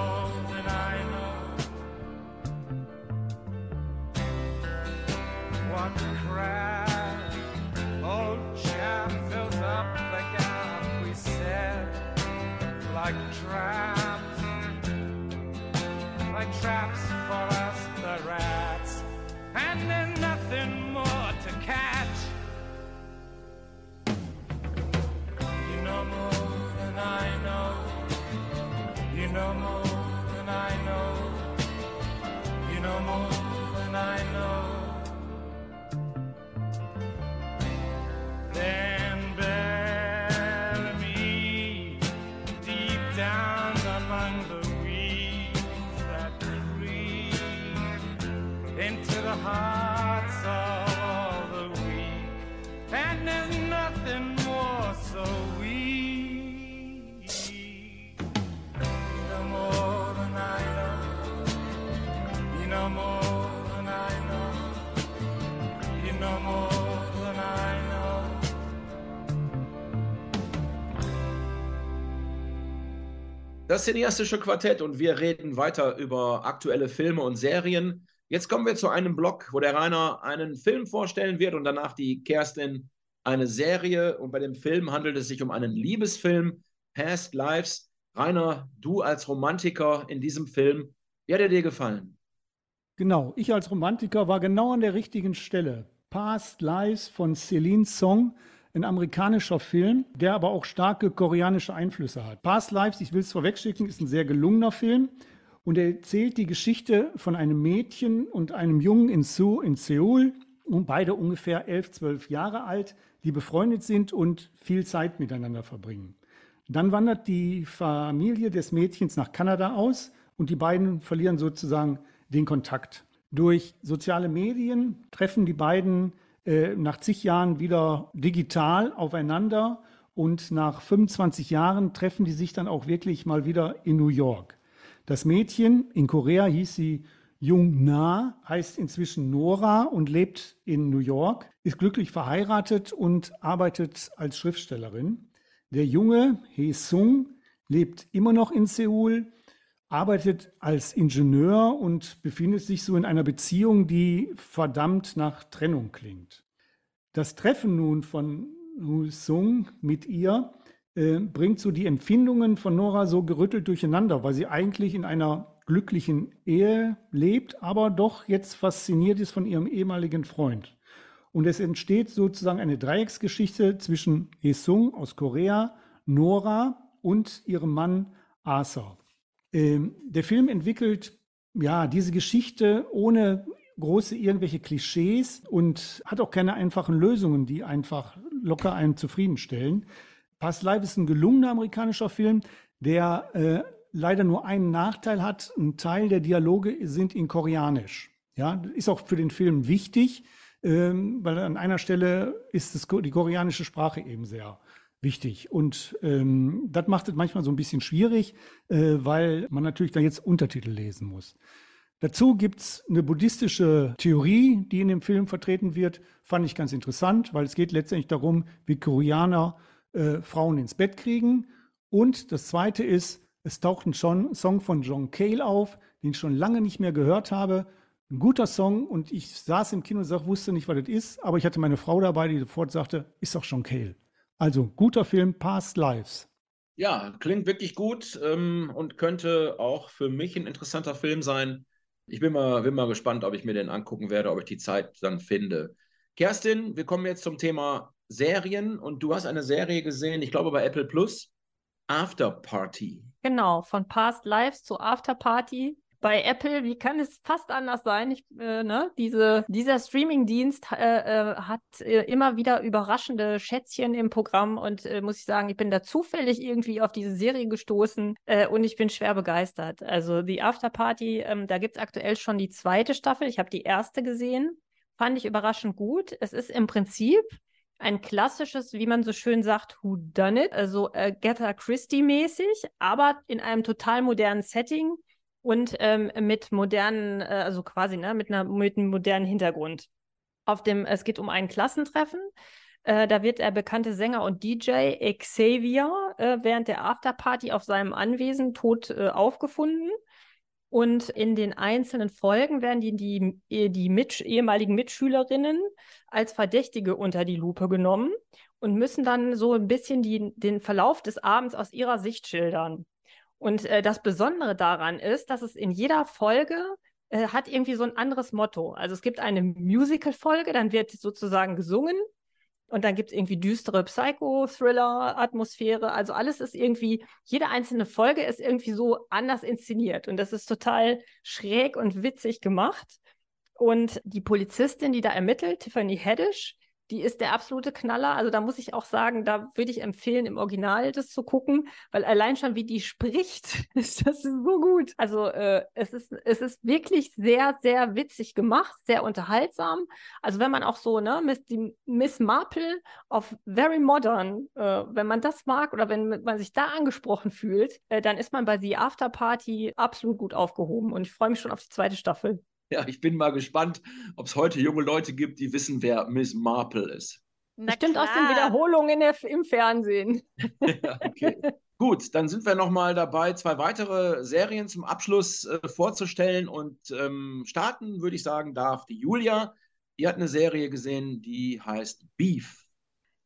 Das cineastische Quartett und wir reden weiter über aktuelle Filme und Serien. Jetzt kommen wir zu einem Block, wo der Rainer einen Film vorstellen wird und danach die Kerstin eine Serie. Und bei dem Film handelt es sich um einen Liebesfilm, Past Lives. Rainer, du als Romantiker in diesem Film, wie hat er dir gefallen? Genau, ich als Romantiker war genau an der richtigen Stelle. Past Lives von Celine Song, ein amerikanischer Film, der aber auch starke koreanische Einflüsse hat. Past Lives, ich will es vorwegschicken, ist ein sehr gelungener Film und er erzählt die Geschichte von einem Mädchen und einem Jungen in, Seoul, in Seoul, und beide ungefähr elf, zwölf Jahre alt, die befreundet sind und viel Zeit miteinander verbringen. Dann wandert die Familie des Mädchens nach Kanada aus und die beiden verlieren sozusagen den Kontakt. Durch soziale Medien treffen die beiden äh, nach zig Jahren wieder digital aufeinander und nach 25 Jahren treffen die sich dann auch wirklich mal wieder in New York. Das Mädchen in Korea hieß sie Jung Na, heißt inzwischen Nora und lebt in New York, ist glücklich verheiratet und arbeitet als Schriftstellerin. Der Junge Hee Sung lebt immer noch in Seoul, arbeitet als Ingenieur und befindet sich so in einer Beziehung, die verdammt nach Trennung klingt. Das Treffen nun von Hu Sung mit ihr äh, bringt so die Empfindungen von Nora so gerüttelt durcheinander, weil sie eigentlich in einer glücklichen Ehe lebt, aber doch jetzt fasziniert ist von ihrem ehemaligen Freund. Und es entsteht sozusagen eine Dreiecksgeschichte zwischen Hee Sung aus Korea, Nora und ihrem Mann Arthur. Ähm, der Film entwickelt ja diese Geschichte ohne große irgendwelche Klischees und hat auch keine einfachen Lösungen, die einfach locker einen zufriedenstellen. Past Life ist ein gelungener amerikanischer Film, der äh, leider nur einen Nachteil hat. Ein Teil der Dialoge sind in Koreanisch. Ja, ist auch für den Film wichtig, ähm, weil an einer Stelle ist es, die koreanische Sprache eben sehr wichtig. Und ähm, das macht es manchmal so ein bisschen schwierig, äh, weil man natürlich da jetzt Untertitel lesen muss. Dazu gibt es eine buddhistische Theorie, die in dem Film vertreten wird. Fand ich ganz interessant, weil es geht letztendlich darum, wie Koreaner äh, Frauen ins Bett kriegen. Und das Zweite ist, es taucht ein Song von John Cale auf, den ich schon lange nicht mehr gehört habe. Ein guter Song und ich saß im Kino und wusste nicht, was das ist, aber ich hatte meine Frau dabei, die sofort sagte, ist doch John Cale. Also guter Film, Past Lives. Ja, klingt wirklich gut ähm, und könnte auch für mich ein interessanter Film sein. Ich bin mal, bin mal gespannt, ob ich mir den angucken werde, ob ich die Zeit dann finde. Kerstin, wir kommen jetzt zum Thema Serien und du hast eine Serie gesehen, ich glaube bei Apple Plus, After Party. Genau, von Past Lives zu After Party. Bei Apple, wie kann es fast anders sein? Ich, äh, ne? Diese, dieser Streaming-Dienst äh, äh, hat äh, immer wieder überraschende Schätzchen im Programm und äh, muss ich sagen, ich bin da zufällig irgendwie auf diese Serie gestoßen äh, und ich bin schwer begeistert. Also die After Party, ähm, da gibt es aktuell schon die zweite Staffel. Ich habe die erste gesehen, fand ich überraschend gut. Es ist im Prinzip ein klassisches, wie man so schön sagt, Who Done It, also Agatha Christie-mäßig, aber in einem total modernen Setting und ähm, mit modernen, äh, also quasi ne, mit, einer, mit einem modernen Hintergrund. Auf dem, es geht um ein Klassentreffen. Äh, da wird der bekannte Sänger und DJ Xavier äh, während der Afterparty auf seinem Anwesen tot äh, aufgefunden. Und in den einzelnen Folgen werden die, die, die mit, ehemaligen Mitschülerinnen als Verdächtige unter die Lupe genommen und müssen dann so ein bisschen die, den Verlauf des Abends aus ihrer Sicht schildern. Und äh, das Besondere daran ist, dass es in jeder Folge äh, hat irgendwie so ein anderes Motto. Also es gibt eine Musical-Folge, dann wird sozusagen gesungen Und dann gibt es irgendwie düstere Psycho-Thriller-Atmosphäre. Also alles ist irgendwie, jede einzelne Folge ist irgendwie so anders inszeniert. Und das ist total schräg und witzig gemacht. Und die Polizistin, die da ermittelt, Tiffany Haddish, die ist der absolute Knaller. Also da muss ich auch sagen, da würde ich empfehlen, im Original das zu gucken, weil allein schon wie die spricht, ist das so gut. Also äh, es, ist, es ist wirklich sehr, sehr witzig gemacht, sehr unterhaltsam. Also wenn man auch so, ne, Miss, die Miss Marple of Very Modern, äh, wenn man das mag oder wenn man sich da angesprochen fühlt, äh, dann ist man bei The After Party absolut gut aufgehoben. Und ich freue mich schon auf die zweite Staffel. Ja, ich bin mal gespannt, ob es heute junge Leute gibt, die wissen, wer Miss Marple ist. Na Bestimmt aus den klar. Wiederholungen im Fernsehen. ja, okay. Gut, dann sind wir nochmal dabei, zwei weitere Serien zum Abschluss äh, vorzustellen. Und ähm, starten, würde ich sagen, darf die Julia. Die hat eine Serie gesehen, die heißt Beef.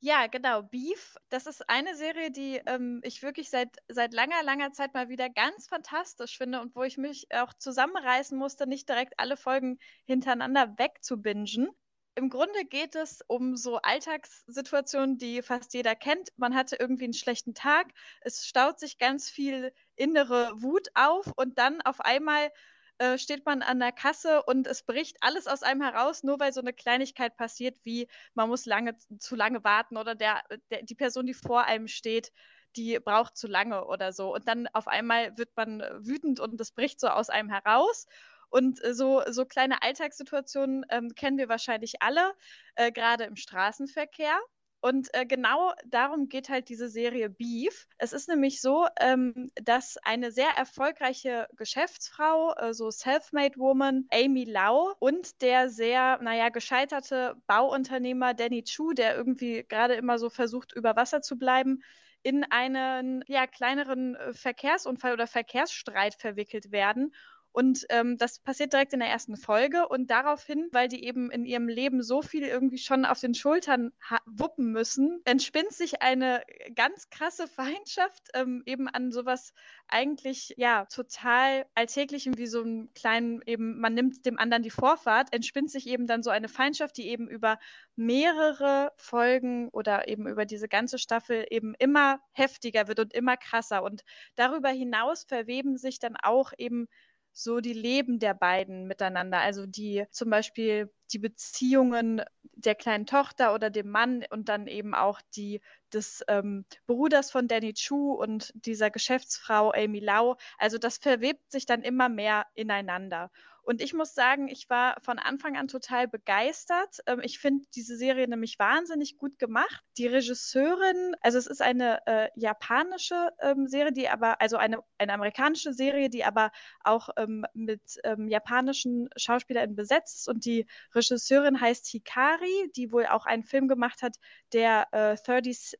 Ja, genau. Beef, das ist eine Serie, die ähm, ich wirklich seit, seit langer, langer Zeit mal wieder ganz fantastisch finde und wo ich mich auch zusammenreißen musste, nicht direkt alle Folgen hintereinander wegzubingen. Im Grunde geht es um so Alltagssituationen, die fast jeder kennt. Man hatte irgendwie einen schlechten Tag, es staut sich ganz viel innere Wut auf und dann auf einmal äh, steht man an der Kasse und es bricht alles aus einem heraus, nur weil so eine Kleinigkeit passiert, wie man muss lange zu lange warten oder der, der die Person, die vor einem steht, die braucht zu lange oder so. Und dann auf einmal wird man wütend und es bricht so aus einem heraus. Und äh, so, so kleine Alltagssituationen ähm, kennen wir wahrscheinlich alle, äh, gerade im Straßenverkehr. Und äh, genau darum geht halt diese Serie Beef. Es ist nämlich so, ähm, dass eine sehr erfolgreiche Geschäftsfrau, äh, so Self-Made Woman, Amy Lau und der sehr, naja, gescheiterte Bauunternehmer Danny Chu, der irgendwie gerade immer so versucht, über Wasser zu bleiben, in einen ja, kleineren äh, Verkehrsunfall oder Verkehrsstreit verwickelt werden. Und ähm, das passiert direkt in der ersten Folge. Und daraufhin, weil die eben in ihrem Leben so viel irgendwie schon auf den Schultern wuppen müssen, entspinnt sich eine ganz krasse Feindschaft ähm, eben an sowas eigentlich ja total alltäglichem wie so einen kleinen eben man nimmt dem anderen die Vorfahrt entspinnt sich eben dann so eine Feindschaft die eben über mehrere Folgen oder eben über diese ganze Staffel eben immer heftiger wird und immer krasser und darüber hinaus verweben sich dann auch eben so die Leben der beiden miteinander. Also die zum Beispiel die Beziehungen der kleinen Tochter oder dem Mann und dann eben auch die des ähm, Bruders von Danny Chu und dieser Geschäftsfrau Amy Lau. Also das verwebt sich dann immer mehr ineinander. Und ich muss sagen, ich war von Anfang an total begeistert. Ähm, ich finde diese Serie nämlich wahnsinnig gut gemacht. Die Regisseurin, also es ist eine äh, japanische ähm, Serie, die aber, also eine, eine amerikanische Serie, die aber auch ähm, mit ähm, japanischen SchauspielerInnen besetzt ist. Und die Regisseurin heißt Hikari, die wohl auch einen Film gemacht hat, der äh, 37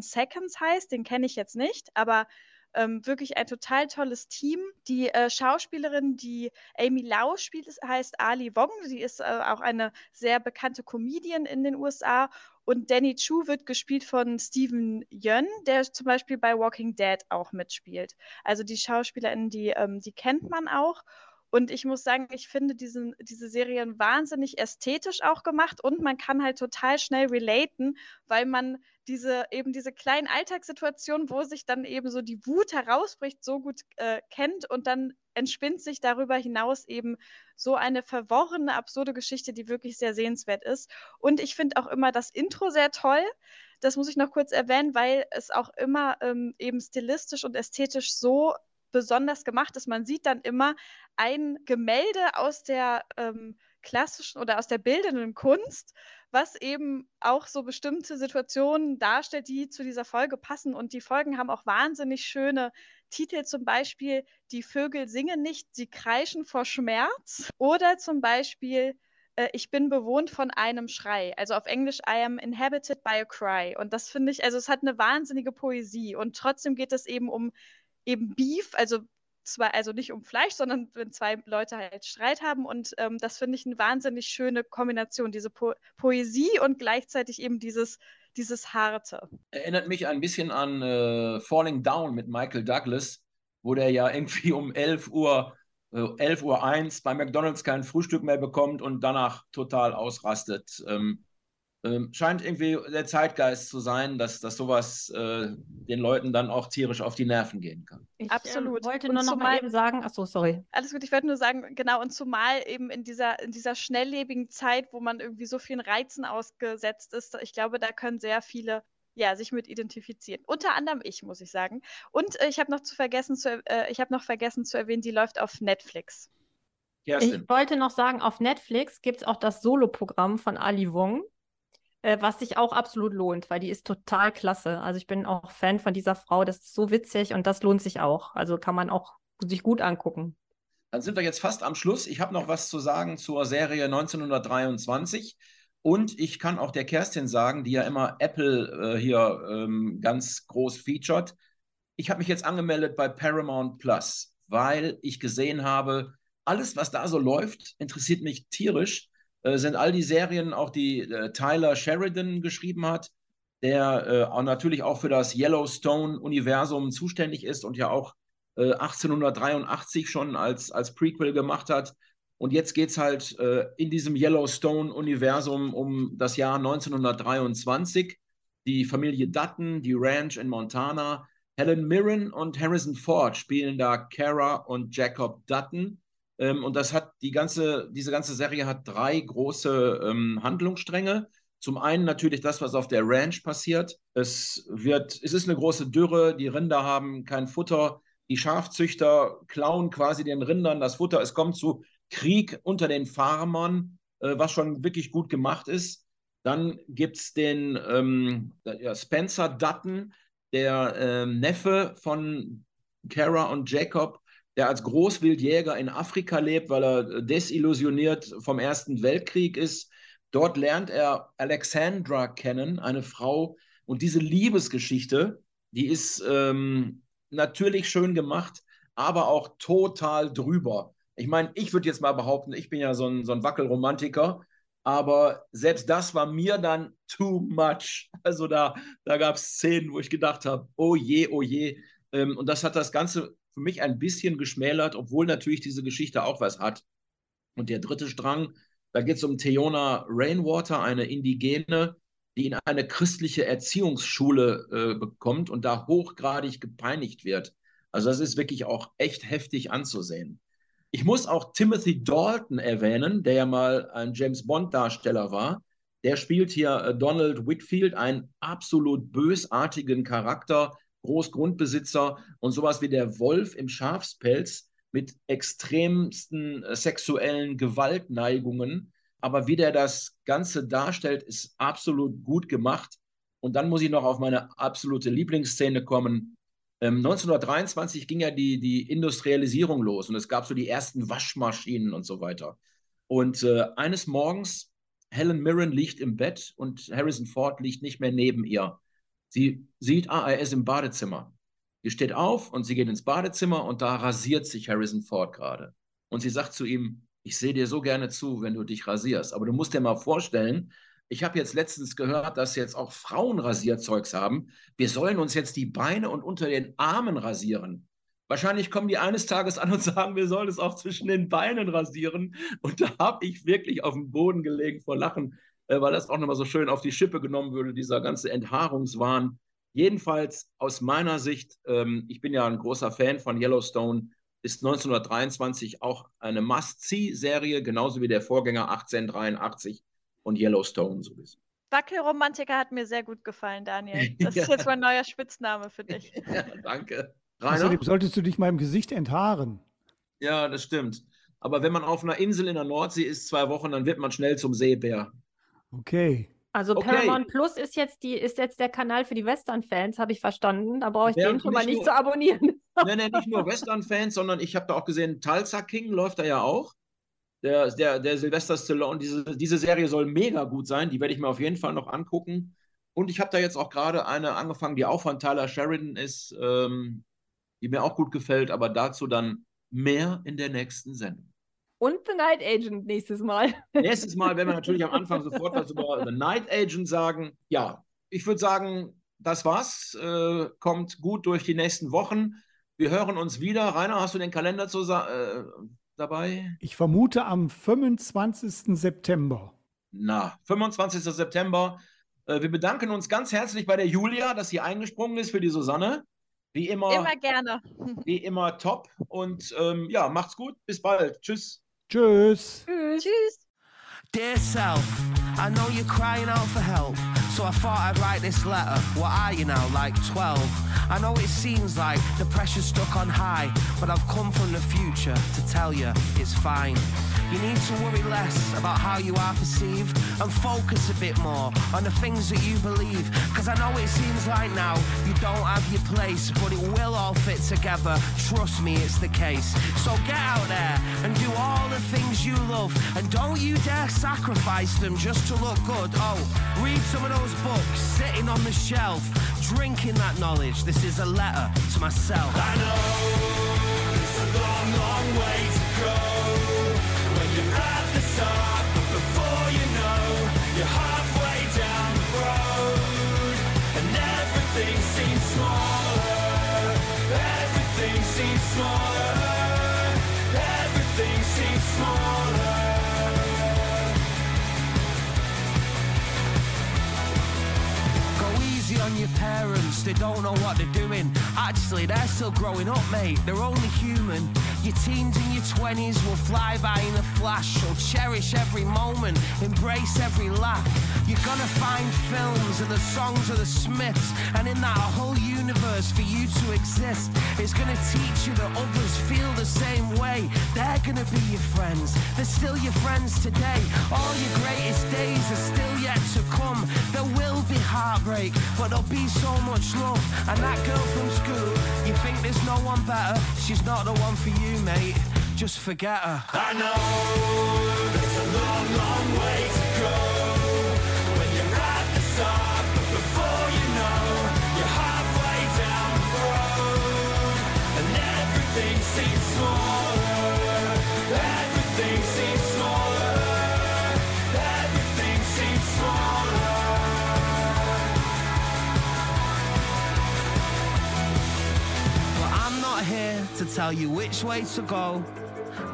Seconds heißt. Den kenne ich jetzt nicht, aber ähm, wirklich ein total tolles Team. Die äh, Schauspielerin, die Amy Lau spielt, heißt Ali Wong. Sie ist äh, auch eine sehr bekannte Comedian in den USA. Und Danny Chu wird gespielt von Steven Yeun, der zum Beispiel bei Walking Dead auch mitspielt. Also die SchauspielerInnen, die, ähm, die kennt man auch. Und ich muss sagen, ich finde diesen, diese Serien wahnsinnig ästhetisch auch gemacht und man kann halt total schnell relaten, weil man diese eben diese kleinen Alltagssituationen, wo sich dann eben so die Wut herausbricht, so gut äh, kennt und dann entspinnt sich darüber hinaus eben so eine verworrene, absurde Geschichte, die wirklich sehr sehenswert ist. Und ich finde auch immer das Intro sehr toll. Das muss ich noch kurz erwähnen, weil es auch immer ähm, eben stilistisch und ästhetisch so besonders gemacht ist. Man sieht dann immer ein Gemälde aus der ähm, klassischen oder aus der bildenden Kunst, was eben auch so bestimmte Situationen darstellt, die zu dieser Folge passen. Und die Folgen haben auch wahnsinnig schöne Titel, zum Beispiel Die Vögel singen nicht, sie kreischen vor Schmerz. Oder zum Beispiel äh, Ich bin bewohnt von einem Schrei. Also auf Englisch I am inhabited by a cry. Und das finde ich, also es hat eine wahnsinnige Poesie. Und trotzdem geht es eben um eben Beef, also zwar, also nicht um Fleisch, sondern wenn zwei Leute halt Streit haben. Und ähm, das finde ich eine wahnsinnig schöne Kombination, diese po Poesie und gleichzeitig eben dieses, dieses Harte. Erinnert mich ein bisschen an äh, Falling Down mit Michael Douglas, wo der ja irgendwie um 11 Uhr, äh, 11 Uhr 1 bei McDonalds kein Frühstück mehr bekommt und danach total ausrastet. Ähm, Ähm, scheint irgendwie der Zeitgeist zu sein, dass, dass sowas äh, den Leuten dann auch tierisch auf die Nerven gehen kann. Ich Absolut. Ähm, wollte Und nur noch mal eben sagen, ach so, sorry. Alles gut, ich wollte nur sagen, genau, und zumal eben in dieser, in dieser schnelllebigen Zeit, wo man irgendwie so vielen Reizen ausgesetzt ist, ich glaube, da können sehr viele ja, sich mit identifizieren. Unter anderem ich, muss ich sagen. Und äh, ich habe noch zu vergessen zu, äh, ich habe noch vergessen zu erwähnen, die läuft auf Netflix. Kerstin, Ich wollte noch sagen, auf Netflix gibt es auch das Soloprogramm von Ali Wong, äh, was sich auch absolut lohnt, weil die ist total klasse. Also ich bin auch Fan von dieser Frau, das ist so witzig und das lohnt sich auch. Also kann man auch sich gut angucken. dann sind wir jetzt fast am Schluss. Ich habe noch was zu sagen zur Serie 1923. Und ich kann auch der Kerstin sagen, die ja immer Apple äh, hier ähm, ganz groß featured. Ich habe mich jetzt angemeldet bei Paramount Plus, weil ich gesehen habe, alles, was da so läuft, interessiert mich tierisch. Äh, sind all die Serien, auch die äh, Tyler Sheridan geschrieben hat, der äh, auch natürlich auch für das Yellowstone-Universum zuständig ist und ja auch äh, 1883 schon als, als Prequel gemacht hat. Und jetzt geht es halt äh, in diesem Yellowstone-Universum um das Jahr 1923. Die Familie Dutton, die Ranch in Montana. Helen Mirren und Harrison Ford spielen da Kara und Jacob Dutton. Ähm, und das hat die ganze, diese ganze Serie hat drei große ähm, Handlungsstränge. Zum einen natürlich das, was auf der Ranch passiert. Es wird, es ist eine große Dürre, die Rinder haben kein Futter. Die Schafzüchter klauen quasi den Rindern das Futter. Es kommt zu Krieg unter den Farmern, äh, was schon wirklich gut gemacht ist. Dann gibt es den ähm, Spencer Dutton, der ähm, Neffe von Kara und Jacob, der als Großwildjäger in Afrika lebt, weil er äh, desillusioniert vom Ersten Weltkrieg ist. Dort lernt er Alexandra kennen, eine Frau. Und diese Liebesgeschichte, die ist ähm, natürlich schön gemacht, aber auch total drüber. Ich meine, ich würde jetzt mal behaupten, ich bin ja so ein, so ein Wackelromantiker, aber selbst das war mir dann too much. Also da, da gab es Szenen, wo ich gedacht habe, oh je, oh je. Ähm, und das hat das Ganze für mich ein bisschen geschmälert, obwohl natürlich diese Geschichte auch was hat. Und der dritte Strang, da geht es um Theona Rainwater, eine Indigene, die in eine christliche Erziehungsschule äh, bekommt und da hochgradig gepeinigt wird. Also das ist wirklich auch echt heftig anzusehen. Ich muss auch Timothy Dalton erwähnen, der ja mal ein James Bond-Darsteller war. Der spielt hier äh, Donald Whitfield, einen absolut bösartigen Charakter, Großgrundbesitzer und sowas wie der Wolf im Schafspelz mit extremsten äh, sexuellen Gewaltneigungen. Aber wie der das Ganze darstellt, ist absolut gut gemacht. Und dann muss ich noch auf meine absolute Lieblingsszene kommen. Ähm, 1923 ging ja die, die Industrialisierung los und es gab so die ersten Waschmaschinen und so weiter. Und äh, eines Morgens, Helen Mirren liegt im Bett und Harrison Ford liegt nicht mehr neben ihr. Sie sieht, ah, er ist im Badezimmer. Sie steht auf und sie geht ins Badezimmer und da rasiert sich Harrison Ford gerade. Und sie sagt zu ihm, ich sehe dir so gerne zu, wenn du dich rasierst. Aber du musst dir mal vorstellen, ich habe jetzt letztens gehört, dass jetzt auch Frauen Rasierzeugs haben. Wir sollen uns jetzt die Beine und unter den Armen rasieren. Wahrscheinlich kommen die eines Tages an und sagen, wir sollen es auch zwischen den Beinen rasieren. Und da habe ich wirklich auf dem Boden gelegen vor Lachen, äh, weil das auch nochmal so schön auf die Schippe genommen würde, dieser ganze Enthaarungswahn. Jedenfalls aus meiner Sicht, ähm, ich bin ja ein großer Fan von Yellowstone, ist 1923 auch eine Must-See-Serie, genauso wie der Vorgänger 1883 und Yellowstone sowieso. Wackelromantiker hat mir sehr gut gefallen, Daniel. Das ist Ja. jetzt mein neuer Spitzname für dich. Ja, danke. Rainer? Außerdem solltest du dich mal im Gesicht enthaaren. Ja, das stimmt. Aber wenn man auf einer Insel in der Nordsee ist, zwei Wochen, dann wird man schnell zum Seebär. Okay. Also Okay. Paramount Plus ist jetzt die, ist jetzt der Kanal für die Western-Fans, habe ich verstanden. Da brauche ich Ja, den schon mal nicht nur- zu abonnieren. Nee, nee, nicht nur Western-Fans, sondern ich habe da auch gesehen, Tulsa King läuft da ja auch. Der, der, der Sylvester Stallone, diese, diese Serie soll mega gut sein, die werde ich mir auf jeden Fall noch angucken. Und ich habe da jetzt auch gerade eine angefangen, die auch von Tyler Sheridan ist, ähm, die mir auch gut gefällt, aber dazu dann mehr in der nächsten Sendung. Und The Night Agent nächstes Mal. Nächstes Mal werden wir natürlich am Anfang sofort was über The Night Agent sagen. Ja, ich würde sagen, das war's. Äh, kommt gut durch die nächsten Wochen. Wir hören uns wieder. Rainer, hast du den Kalender zu, äh, dabei? Ich vermute am 25. September. Na, 25. September. Äh, wir bedanken uns ganz herzlich bei der Julia, dass sie eingesprungen ist für die Susanne. Wie immer, Immer gerne. wie immer top. Und ähm, ja, macht's gut. Bis bald. Tschüss. Tschüss. Tschüss. Dear self, I know you're crying out for help, so I thought I'd write this letter. What are you now, like 12? I know it seems like the pressure's stuck on high, but I've come from the future to tell you it's fine. You need to worry less about how you are perceived and focus a bit more on the things that you believe. Cause I know it seems like now you don't have your place, but it will all fit together. Trust me, it's the case. So get out there and do all the things you love, and don't you dare sacrifice them just to look good. Oh, read some of those books sitting on the shelf, drinking that knowledge. This is a letter to myself. I know it's a long, long way to go on your parents, they don't know what they're doing. Actually, they're still growing up, mate. They're only human. Your teens and your 20s will fly by in a flash. So cherish every moment, embrace every laugh. You're gonna find films and the songs of the Smiths, and in that whole universe for you to exist. It's gonna teach you that others feel the same way. They're gonna be your friends, they're still your friends today. All your greatest days are still yet to come. There will be heartbreak, but there'll be so much love. And that girl from school, you think there's no one better? She's not the one for you, mate. Just forget her. I know there's a long, long way tell you which way to go.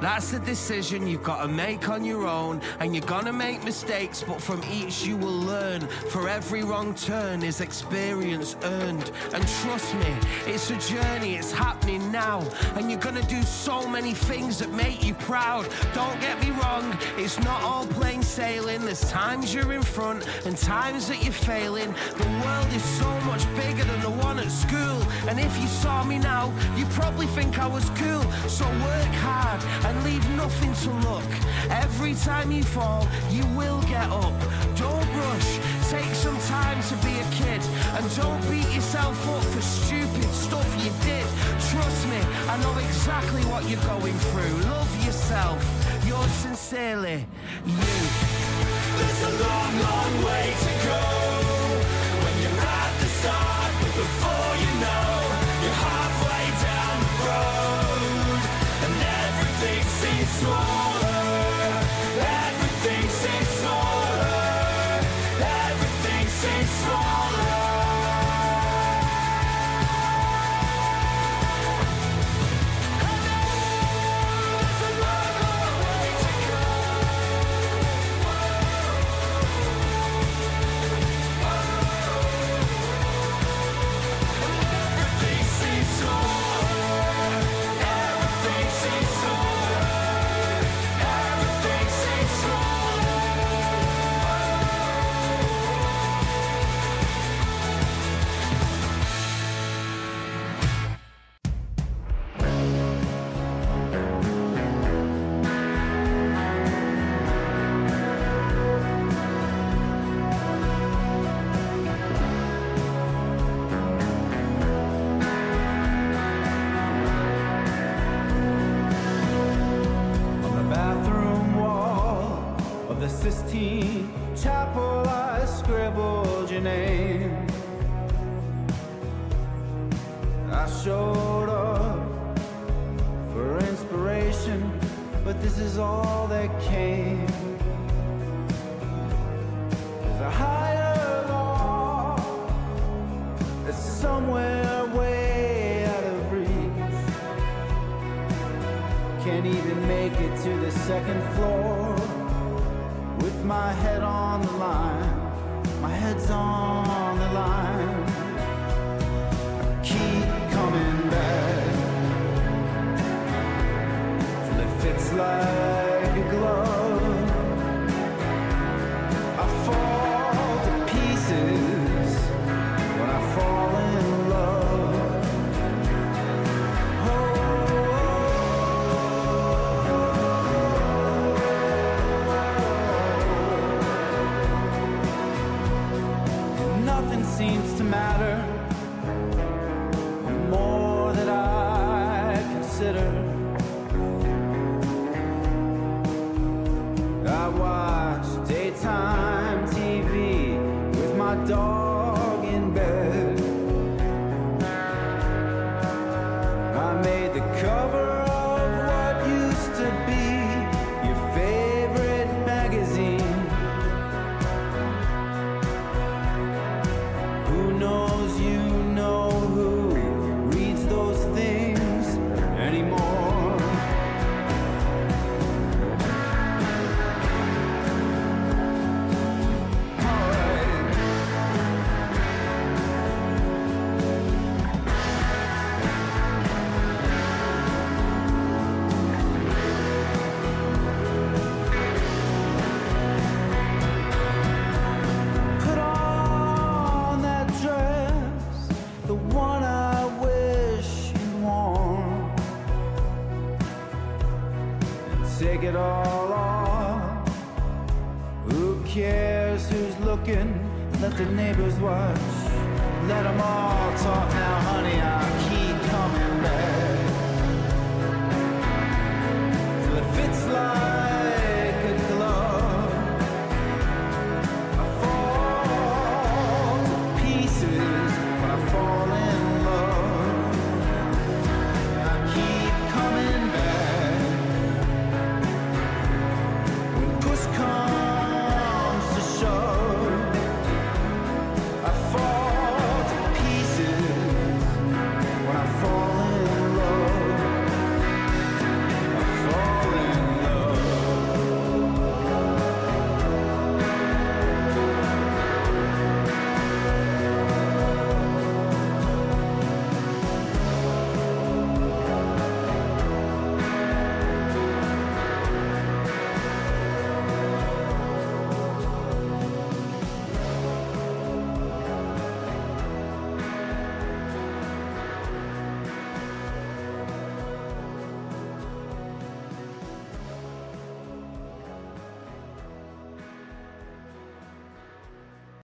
That's a decision you've got to make on your own, and you're gonna make mistakes, but from each you will learn. For every wrong turn is experience earned. And trust me, it's a journey, it's happening now, and you're gonna do so many things that make you proud. Don't get me wrong, it's not all plain sailing. There's times you're in front and times that you're failing. The world is so much bigger than the one at school, and if you saw me now, you'd probably think I was cool. So work hard and leave nothing to look. Every time you fall, you will get up. Don't rush, take some time to be a kid, and don't beat yourself up for stupid stuff you did. Trust me, I know exactly what you're going through. Love yourself. Yours sincerely, you. There's a long, long way to go when you're at the start, but before you know, 16, chapel, I scribbled your name. I showed up for inspiration, but this is all that came. There's a higher law that's somewhere way out of reach. Can't even make it to the second floor my head on the line. My head's on the line. I keep coming it fits like.